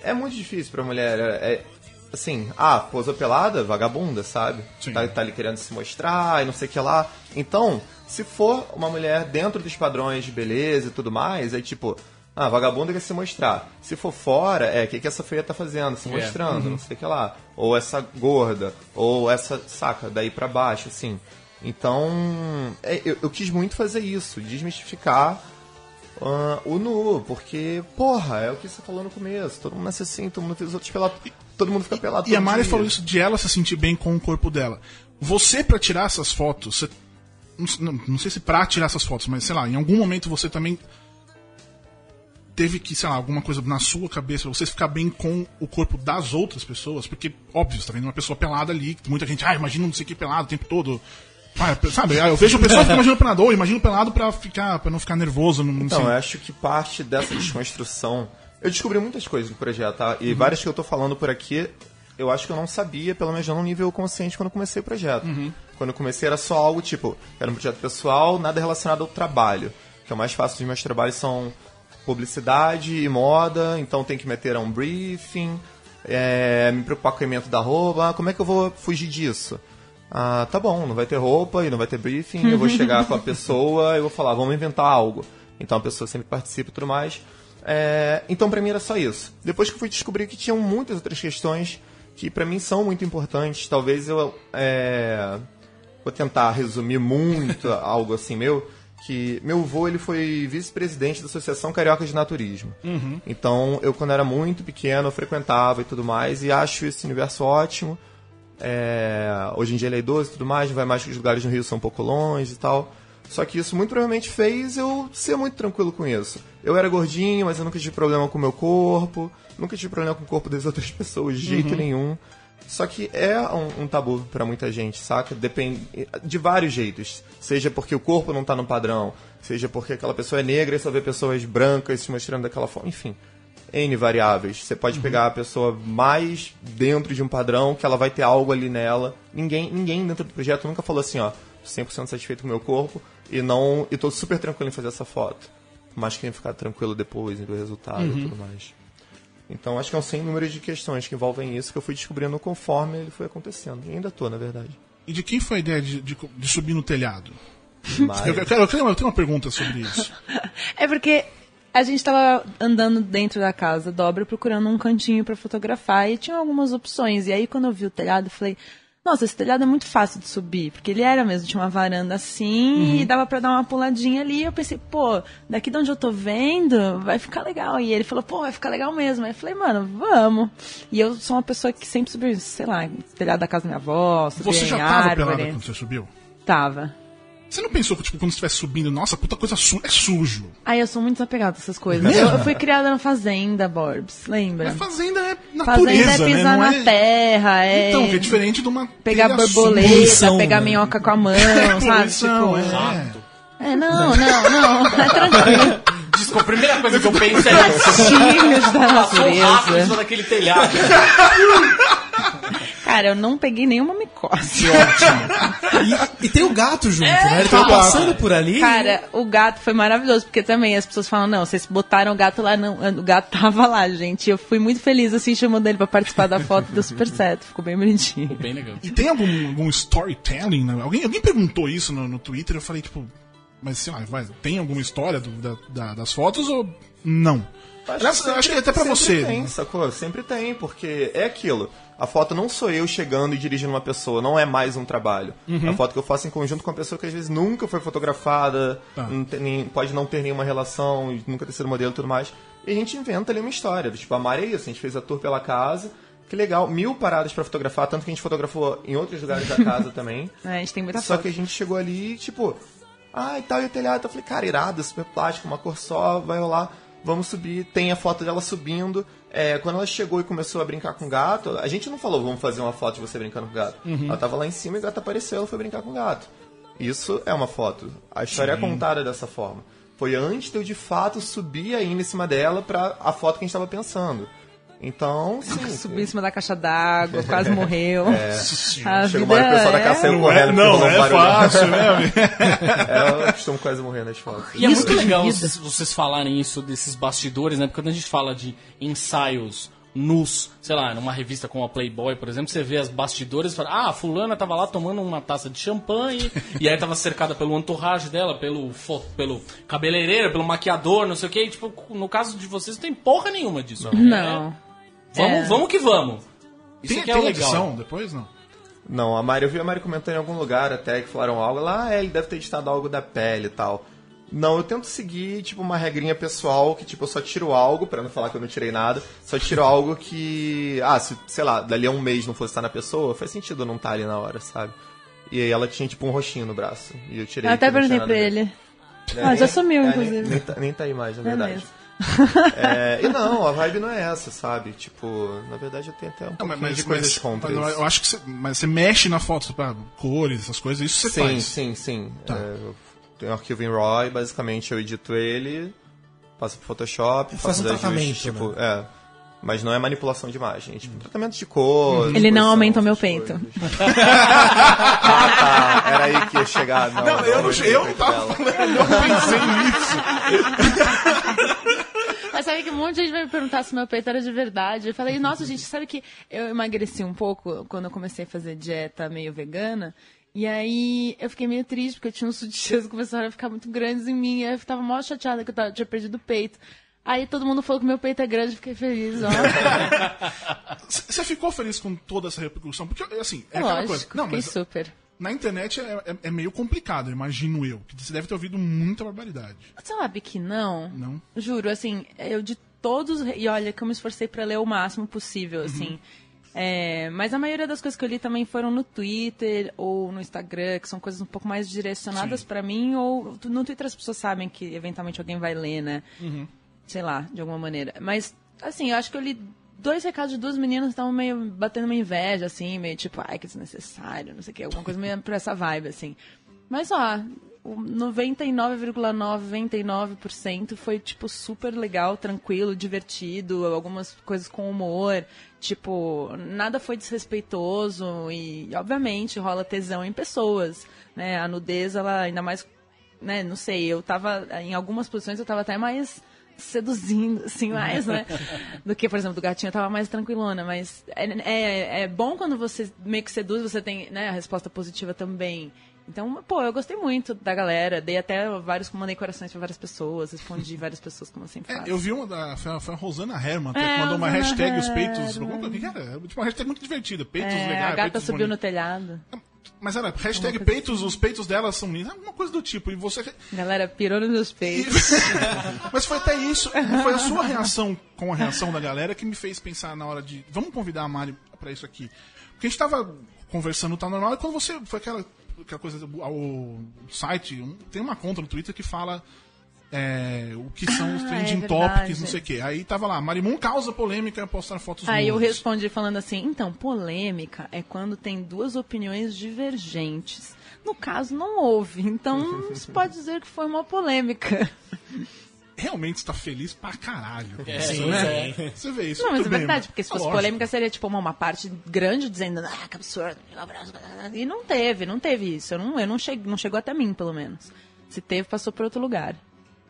Speaker 3: é muito difícil pra mulher. É, é, assim, ah, posa pelada, vagabunda, sabe?
Speaker 6: Sim.
Speaker 3: Tá, tá ali querendo se mostrar e não sei o que lá. Então, se for uma mulher dentro dos padrões de beleza e tudo mais, aí tipo, ah, vagabunda quer se mostrar. Se for fora, é, o que, que essa feia tá fazendo? Se mostrando, não sei o que lá. Ou essa gorda, ou essa, saca, daí pra baixo, assim. Então, é, eu, eu quis muito fazer isso, desmistificar ah, o nu, porque, porra, é o que você falou no começo. Todo mundo nasce assim, todo mundo fez os outros pelados. Todo mundo fica pelado.
Speaker 6: E a
Speaker 3: todo
Speaker 6: Mari
Speaker 3: dia.
Speaker 6: falou isso de ela se sentir bem com o corpo dela. Você, pra tirar essas fotos, você- não, não- sei se pra tirar essas fotos, mas sei lá, em algum momento você também teve que, sei lá, alguma coisa na sua cabeça, pra você ficar bem com o corpo das outras pessoas, porque, óbvio, você tá vendo uma pessoa pelada ali, que muita gente, ah, imagina não sei o que pelado o tempo todo. Ah, sabe, ah, eu vejo o pessoal que fica imaginando pelado, ou imagino pelado pra, ficar, pra não ficar nervoso. Não, não
Speaker 3: Então,
Speaker 6: sei.
Speaker 3: eu acho que parte dessa desconstrução. Eu descobri muitas coisas do projeto, tá?
Speaker 6: Uhum.
Speaker 3: E várias que eu tô falando por aqui, eu acho que eu não sabia, pelo menos já num nível consciente, quando eu comecei o projeto.
Speaker 6: Uhum.
Speaker 3: Quando eu comecei era só algo tipo, era um projeto pessoal, nada relacionado ao trabalho. Que é o mais fácil dos meus trabalhos são publicidade e moda, então tem que meter um briefing, é, me preocupar com o emento da roupa. Ah, Como é que eu vou fugir disso? Ah, tá bom, não vai ter roupa e não vai ter briefing, eu vou chegar com a pessoa e vou falar, vamos inventar algo. Então a pessoa sempre participa e tudo mais. É, então pra mim era só isso. Depois que eu fui descobrir que tinham muitas outras questões que pra mim são muito importantes, talvez eu é, vou tentar resumir muito algo assim meu, que meu avô ele foi vice-presidente da Associação Carioca de Naturismo. Então eu quando era muito pequeno eu frequentava e tudo mais e acho esse universo ótimo. É, hoje em dia ele é idoso e tudo mais, não vai mais que os lugares no Rio são um pouco longe e tal. Só que isso muito provavelmente fez eu ser muito tranquilo com isso. Eu era gordinho, mas eu nunca tive problema com o meu corpo, nunca tive problema com o corpo das outras pessoas de jeito nenhum. Só que é um, um tabu pra muita gente, saca? Depende de vários jeitos. Seja porque o corpo não tá no padrão, seja porque aquela pessoa é negra e só vê pessoas brancas se mostrando daquela forma, enfim. N variáveis. Você pode pegar a pessoa mais dentro de um padrão, que ela vai ter algo ali nela. Ninguém, ninguém dentro do projeto nunca falou assim, ó, 100% satisfeito com o meu corpo e não e tô super tranquilo em fazer essa foto. Mas quem ficar tranquilo depois em ver o resultado e tudo mais. Então acho que é um sem número de questões que envolvem isso que eu fui descobrindo conforme ele foi acontecendo. E ainda tô, na verdade.
Speaker 6: E de quem foi a ideia de, de- de subir no telhado?
Speaker 3: Mas-
Speaker 6: Eu, eu quero- eu tenho uma- eu tenho uma pergunta sobre isso.
Speaker 9: É porque a gente tava andando dentro da casa dobra procurando um cantinho pra fotografar e tinha algumas opções. E aí quando eu vi o telhado, eu falei, nossa, esse telhado é muito fácil de subir, porque ele era mesmo, tinha uma varanda assim e dava pra dar uma puladinha ali. E eu pensei, pô, daqui de onde eu tô vendo, vai ficar legal. E ele falou, pô, vai ficar legal mesmo. Aí eu falei, mano, vamos. E eu sou uma pessoa que sempre subiu, sei lá, telhado da casa da minha avó, subia
Speaker 6: Você já tava pelada
Speaker 9: árvore.
Speaker 6: quando você subiu?
Speaker 9: Tava.
Speaker 6: Você não pensou que, tipo, quando estivesse subindo, nossa, puta coisa su é sujo.
Speaker 9: Aí eu sou muito desapegada dessas coisas.
Speaker 6: Mesmo?
Speaker 9: Eu, eu fui criada na fazenda, Borbs, lembra?
Speaker 6: Mas fazenda é
Speaker 9: Fazenda
Speaker 6: natureza,
Speaker 9: é pisar
Speaker 6: né?
Speaker 9: Na
Speaker 6: é...
Speaker 9: terra, é
Speaker 6: Então, que é diferente de uma
Speaker 9: pegar borboleta,
Speaker 8: poluição,
Speaker 9: pegar
Speaker 8: né?
Speaker 9: minhoca com a mão,
Speaker 6: suja.
Speaker 9: sabe?
Speaker 6: Poluição,
Speaker 9: Tipo,
Speaker 6: é.
Speaker 9: é, não, não, não, é tranquilo.
Speaker 7: Desculpa, a primeira coisa que eu penso é isso.
Speaker 9: Ratinhos da
Speaker 7: Passou rápido em
Speaker 9: natureza.
Speaker 7: cima daquele telhado.
Speaker 9: Cara, eu não peguei nenhuma micose.
Speaker 8: E, e tem o gato junto,
Speaker 9: É.
Speaker 8: né? Ele tava passando por ali.
Speaker 9: Cara, o gato foi maravilhoso, porque também as pessoas falam, não, vocês botaram o gato lá, não, o gato tava lá, gente. Eu fui muito feliz, assim, chamando ele pra participar da foto, deu super certo, ficou bem bonitinho.
Speaker 7: Bem legal.
Speaker 6: E tem algum, algum storytelling? Né? Alguém, alguém perguntou isso no, no Twitter, eu falei, tipo, mas sei lá, vai, tem alguma história do- da- da- das fotos ou não? Aliás, eu acho que até pra
Speaker 3: sempre
Speaker 6: você.
Speaker 3: Tem, sacou? Sempre tem, porque é aquilo. A foto não sou eu chegando e dirigindo uma pessoa, não é mais um trabalho. É a foto que eu faço em conjunto com uma pessoa que às vezes nunca foi fotografada,
Speaker 6: Tá.
Speaker 3: não tem nem- pode não ter nenhuma relação, nunca ter sido modelo e tudo mais. E a gente inventa ali uma história. Tipo, a Mari é isso, a gente fez a tour pela casa. Que legal, mil paradas pra fotografar, tanto que a gente fotografou em outros lugares da casa também.
Speaker 9: É, a gente tem muita
Speaker 3: Só
Speaker 9: foto.
Speaker 3: que a gente chegou ali, tipo, ah, e tal, e o telhado. Eu falei, cara, irado, super plástico, uma cor só, vai rolar, vamos subir. Tem a foto dela subindo. É, quando ela chegou e começou a brincar com o gato, a gente não falou, vamos fazer uma foto de você brincando com o gato. Ela tava lá em cima e o gato apareceu, ela foi brincar com o gato. Isso é uma foto. A história é contada dessa forma. Foi antes de eu de fato subir ainda em cima dela pra a foto que a gente tava pensando. Então, sim.
Speaker 9: Subiu em cima da caixa d'água, quase morreu. A
Speaker 3: Chegou uma hora que o
Speaker 9: vida
Speaker 3: pessoal da casa
Speaker 9: é...
Speaker 3: saiu
Speaker 6: Não é,
Speaker 3: correndo.
Speaker 6: não,
Speaker 3: um
Speaker 6: é
Speaker 3: barulho.
Speaker 6: fácil, né? amigo?
Speaker 3: É, eu costumo quase morrer nas fotos.
Speaker 7: E é
Speaker 9: Isso
Speaker 7: muito
Speaker 9: de
Speaker 7: legal vocês, vocês falarem isso desses bastidores, né? Porque quando a gente fala de ensaios nus, sei lá, numa revista como a Playboy, por exemplo, você vê as bastidores e fala, ah, a fulana tava lá tomando uma taça de champanhe, e aí tava cercada pelo entourage dela, pelo, fo- pelo cabeleireiro, pelo maquiador, não sei o que, tipo, no caso de vocês não tem porra nenhuma disso. né?
Speaker 9: Não. É.
Speaker 7: vamos que vamos. Isso
Speaker 6: Tem,
Speaker 7: que é
Speaker 6: tem
Speaker 7: legal.
Speaker 6: edição depois, não?
Speaker 3: Não, a Mari, eu vi a Mari comentando em algum lugar até que falaram algo lá, ah, ele deve ter editado algo da pele e tal. Não, eu tento seguir, tipo, uma regrinha pessoal que, tipo, eu só tiro algo, pra não falar que eu não tirei nada, só tiro algo que, ah, se, sei lá, dali a um mês não fosse estar na pessoa, faz sentido eu não estar ali na hora, sabe? E aí ela tinha, tipo, um roxinho no braço, e eu tirei.
Speaker 9: Eu até perguntei pra ele.
Speaker 3: É,
Speaker 9: Ah, já sumiu,
Speaker 3: é,
Speaker 9: inclusive.
Speaker 3: Nem, nem, tá, nem tá aí mais, na
Speaker 9: É
Speaker 3: verdade.
Speaker 9: mesmo.
Speaker 3: É, e não, a vibe não é essa, sabe? Tipo, na verdade eu tenho até um
Speaker 6: Não,
Speaker 3: pouquinho
Speaker 6: mas,
Speaker 3: de coisas
Speaker 6: mas-
Speaker 3: contra
Speaker 6: mas eu-
Speaker 3: isso.
Speaker 6: eu acho que você, mas você mexe na foto, pra cores, essas coisas, isso você
Speaker 3: sim,
Speaker 6: faz.
Speaker 3: Sim, sim,
Speaker 6: Tá.
Speaker 3: É, eu tenho um arquivo em RAW e basicamente eu edito ele, passo pro Photoshop,
Speaker 8: Faz
Speaker 3: faço
Speaker 8: um tratamento,
Speaker 3: tipo,
Speaker 8: né?
Speaker 3: é. Mas não é manipulação de imagem, é tipo tratamento de cor.
Speaker 9: Ele não aumenta o meu peito.
Speaker 3: ah, tá, era aí que ia chegar. Não,
Speaker 6: Não, eu não, eu não tava falando, eu pensei nisso.
Speaker 9: Sabe que um monte de gente vai me perguntar se meu peito era de verdade. Eu falei, nossa, gente, sabe que eu emagreci um pouco quando eu comecei a fazer dieta meio vegana. E aí eu fiquei meio triste, porque eu tinha uns sutiãs que começaram a ficar muito grandes em mim. Aí eu tava mó chateada que eu tava- tinha perdido o peito. Aí todo mundo falou que meu peito é grande, eu fiquei feliz, ó.
Speaker 6: Você ficou feliz com toda essa repercussão? Porque, assim, é aquela coisa.
Speaker 9: Lógico,
Speaker 6: Não,
Speaker 9: fiquei
Speaker 6: mas
Speaker 9: super.
Speaker 6: Na internet é, é- é meio complicado, imagino eu. Que você deve ter ouvido muita barbaridade.
Speaker 9: Sabe que não?
Speaker 6: Não?
Speaker 9: Juro, assim, eu de todos. E olha, que eu me esforcei pra ler o máximo possível, assim. É, mas a maioria das coisas que eu li também foram no Twitter ou no Instagram, que são coisas um pouco mais direcionadas pra mim, ou no Twitter as pessoas sabem que eventualmente alguém vai ler, né? Sei lá, de alguma maneira. Mas, assim, eu acho que eu li dois recados de duas meninas estavam meio batendo uma inveja, assim, meio tipo, ai, que desnecessário, não sei o que, alguma coisa meio pra essa vibe, assim. Mas ó, o 99,999% foi tipo super legal, tranquilo, divertido, algumas coisas com humor, tipo, nada foi desrespeitoso e obviamente rola tesão em pessoas, né? A nudez ela ainda mais, né, não sei, eu tava em algumas posições eu tava até mais seduzindo, assim, mais, né? Do que, por exemplo, do gatinho eu tava mais tranquilona, mas é, é, é bom quando você meio que seduz, você tem, né, a resposta positiva também. Então, pô, eu gostei muito da galera, dei até vários, mandei corações pra várias pessoas, respondi várias pessoas como eu sempre
Speaker 6: É,
Speaker 9: faço.
Speaker 6: eu vi uma da. Foi a, foi a Rosana Herman, até,
Speaker 9: É,
Speaker 6: que mandou uma
Speaker 9: Rosana
Speaker 6: hashtag os peitos.
Speaker 9: Herman.
Speaker 6: Alguma cara, tipo, uma hashtag muito divertida. Peitos
Speaker 9: É,
Speaker 6: legais.
Speaker 9: a gata subiu no
Speaker 6: bonitos.
Speaker 9: telhado.
Speaker 6: Mas era hashtag peitos, os peitos dela são lindos. Alguma coisa do tipo. E você.
Speaker 9: Galera pirou nos meus peitos.
Speaker 6: Mas foi até isso. Foi a sua reação com a reação da galera que me fez pensar na hora de. Vamos convidar a Mari pra isso aqui. Porque a gente tava conversando, tá normal, e quando você. Foi aquela, aquela coisa. O site. um- tem uma conta no Twitter que fala. É, o que são os
Speaker 9: Ah,
Speaker 6: trending
Speaker 9: é
Speaker 6: topics,
Speaker 9: verdade.
Speaker 6: não sei o quê. Aí tava lá, Marimun causa polêmica ao postar fotos
Speaker 9: Aí eu
Speaker 6: nuas.
Speaker 9: respondi falando assim, então, polêmica é quando tem duas opiniões divergentes. No caso, não houve, então não se pode dizer que foi uma polêmica.
Speaker 6: Realmente está feliz pra caralho. com
Speaker 7: É,
Speaker 6: isso, né?
Speaker 7: é.
Speaker 6: Você vê isso.
Speaker 9: Não, mas é
Speaker 6: bem,
Speaker 9: verdade, porque se fosse
Speaker 6: lógico.
Speaker 9: polêmica seria tipo uma, uma parte grande dizendo, ah, que absurdo, e não teve, não teve isso. Eu não, eu não, cheguei, não chegou até mim, pelo menos. Se teve, passou por outro lugar.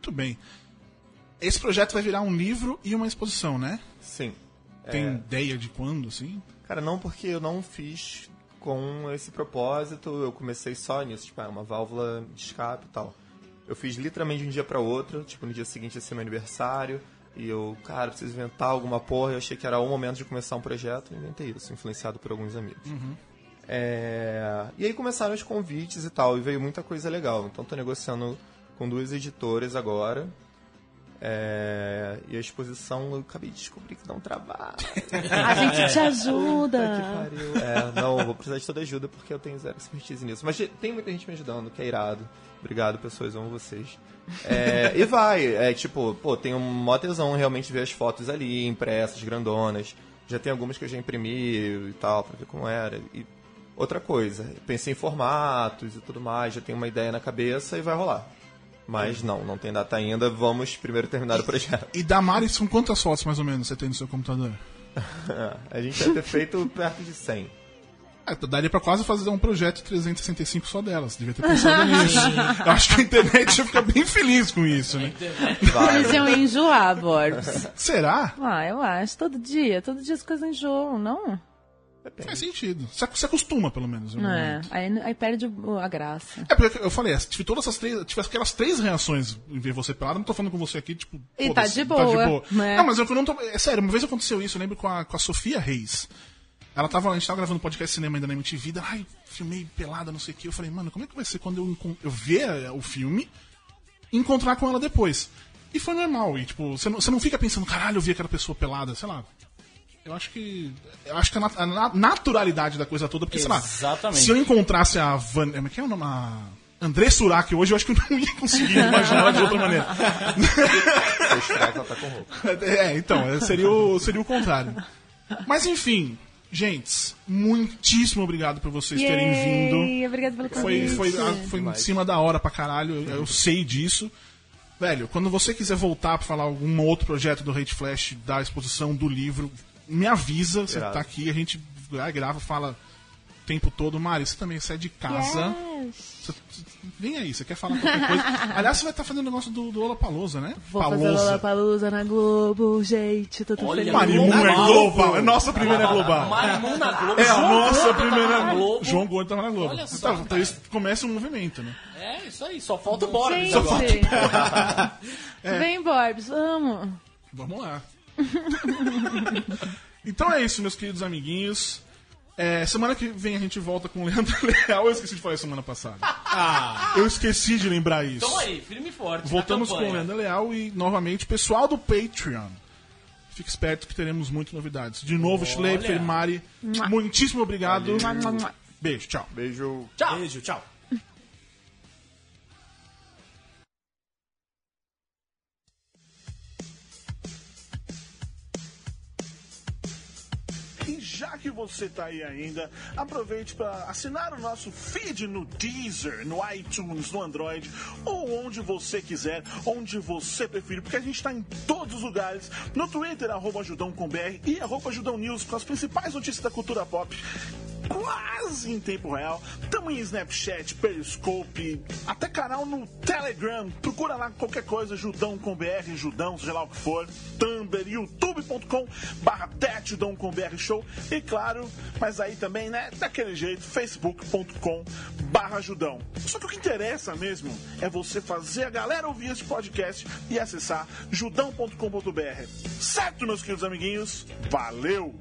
Speaker 6: Muito bem. Esse projeto vai virar um livro e uma exposição, né?
Speaker 3: Sim.
Speaker 6: Tem
Speaker 3: É.
Speaker 6: ideia de quando, assim?
Speaker 3: Cara, não porque eu não fiz com esse propósito, eu comecei só nisso, tipo, é uma válvula de escape e tal. Eu fiz literalmente de um dia pra outro, tipo, no dia seguinte ia ser meu aniversário, e eu, cara, preciso inventar alguma porra, eu achei que era o momento de começar um projeto, e inventei isso, influenciado por alguns amigos. É, E aí começaram os convites e tal, e veio muita coisa legal. Então tô negociando com duas editoras agora. É, E a exposição eu acabei de descobrir que dá um trabalho.
Speaker 9: A gente te
Speaker 3: Puta que
Speaker 9: ajuda.
Speaker 3: pariu. É, não, eu vou precisar de toda ajuda porque eu tenho zero expertise nisso. Mas tem muita gente me ajudando, que é irado. Obrigado, pessoas, amo vocês. É, e vai, é tipo, pô, tenho um mó tesão realmente ver as fotos ali, impressas, grandonas. Já tem algumas que eu já imprimi e tal, pra ver como era. E outra coisa, pensei em formatos e tudo mais, já tenho uma ideia na cabeça e vai rolar. Mas não, não tem data ainda, vamos primeiro terminar o projeto.
Speaker 6: E da Mari, são quantas fotos mais ou menos você tem no seu computador?
Speaker 3: A gente vai ter feito perto de 100.
Speaker 6: É, daria pra quase fazer um projeto 365 só delas. Devia ter pensado nisso. Eu acho que a internet ia ficar bem feliz com isso, né?
Speaker 3: Vai.
Speaker 9: Eles iam enjoar, Borbs.
Speaker 6: Será?
Speaker 9: Ah, eu acho. Todo dia. Todo dia as coisas enjoam, não?
Speaker 6: Faz sentido. Se ac- se acostuma, pelo menos. no
Speaker 9: É. Aí, aí perde a graça.
Speaker 6: É porque eu falei, se tive todas essas três, tivesse aquelas três reações em ver você pelado, não tô falando com você aqui, tipo.
Speaker 9: E tá
Speaker 6: foda-se,
Speaker 9: de boa, né?
Speaker 6: Não, mas eu não tô. É sério, uma vez aconteceu isso, eu lembro com a, com a Sofia Reis. Ela tava, a gente tava gravando podcast de cinema ainda na MTV, daí, ai, filmei pelada, não sei o que. Eu falei, mano, como é que vai ser quando eu, eu ver eh, o filme e encontrar com ela depois? E foi normal, e tipo, você não, você não fica pensando, caralho, eu vi aquela pessoa pelada, sei lá. Eu acho que. Eu acho que a, nat- a na- naturalidade da coisa toda, porque, sei lá.
Speaker 7: Exatamente.
Speaker 6: Se eu encontrasse a Van. Como é que é o nome? A André Surak hoje, eu acho que eu não ia conseguir imaginar ela de outra maneira.
Speaker 3: Tá com roupa.
Speaker 6: É, então, é, seria o, seria o contrário. Mas enfim, gente, muitíssimo obrigado por vocês terem vindo.
Speaker 9: Yay, Obrigada pelo
Speaker 6: Foi,
Speaker 9: convite.
Speaker 6: foi, a- foi em cima da hora pra caralho, eu, eu sei disso. Velho, quando você quiser voltar pra falar algum outro projeto do Hate Flash, da exposição, do livro, me avisa, você tá aqui, a gente grava, fala o tempo todo. Mari, você também sai de casa. Você- você- vem aí, você quer falar qualquer coisa. Aliás, você vai estar fazendo o negócio do, do Lollapalooza, né?
Speaker 9: Vou fazer Lollapalooza na Globo, gente. Tô tão
Speaker 7: Olha,
Speaker 9: feliz.
Speaker 6: Marimun é
Speaker 7: Global.
Speaker 6: é nossa primeira global.
Speaker 7: Marimun na Globo.
Speaker 6: É a
Speaker 7: João
Speaker 6: nossa
Speaker 7: Gordo
Speaker 6: primeira
Speaker 7: Globo.
Speaker 6: João Gordo tava na Globo.
Speaker 7: Olha só,
Speaker 6: Então, então
Speaker 7: cara.
Speaker 6: isso começa um movimento, né?
Speaker 7: É, isso aí. Só falta o Boris
Speaker 9: Gente,
Speaker 7: agora.
Speaker 9: vem, Borbs, vamos.
Speaker 6: Vamos lá. então é isso, meus queridos amiguinhos. É, semana que vem a gente volta com o Leandro Leal. Eu esqueci de falar isso semana passada. Eu esqueci de lembrar isso.
Speaker 7: Então aí, firme e forte.
Speaker 6: Voltamos com o. Leandro Leal e novamente pessoal do Patreon. Fique esperto que teremos muitas novidades. De novo, Schleifer, Mari, muitíssimo obrigado. Beijo, tchau.
Speaker 3: Beijo.
Speaker 7: Tchau.
Speaker 8: Beijo, tchau.
Speaker 6: Já que você tá aí ainda, aproveite para assinar o nosso feed no Deezer, no iTunes, no Android, ou onde você quiser, onde você preferir, porque a gente tá em todos os lugares, no Twitter, arroba ajudão.com.br e arroba ajudão news, com as principais notícias da cultura pop quase em tempo real. Tamo em Snapchat, Periscope, até canal no Telegram. Procura lá qualquer coisa, Judão com BR, Judão, seja lá o que for. Tumblr, youtube.com barra com BR Show. E claro, mas aí também, né, daquele jeito, facebook.com barra Judão. Só que o que interessa mesmo é você fazer a galera ouvir esse podcast e acessar judão.com.br. Certo, meus queridos amiguinhos? Valeu!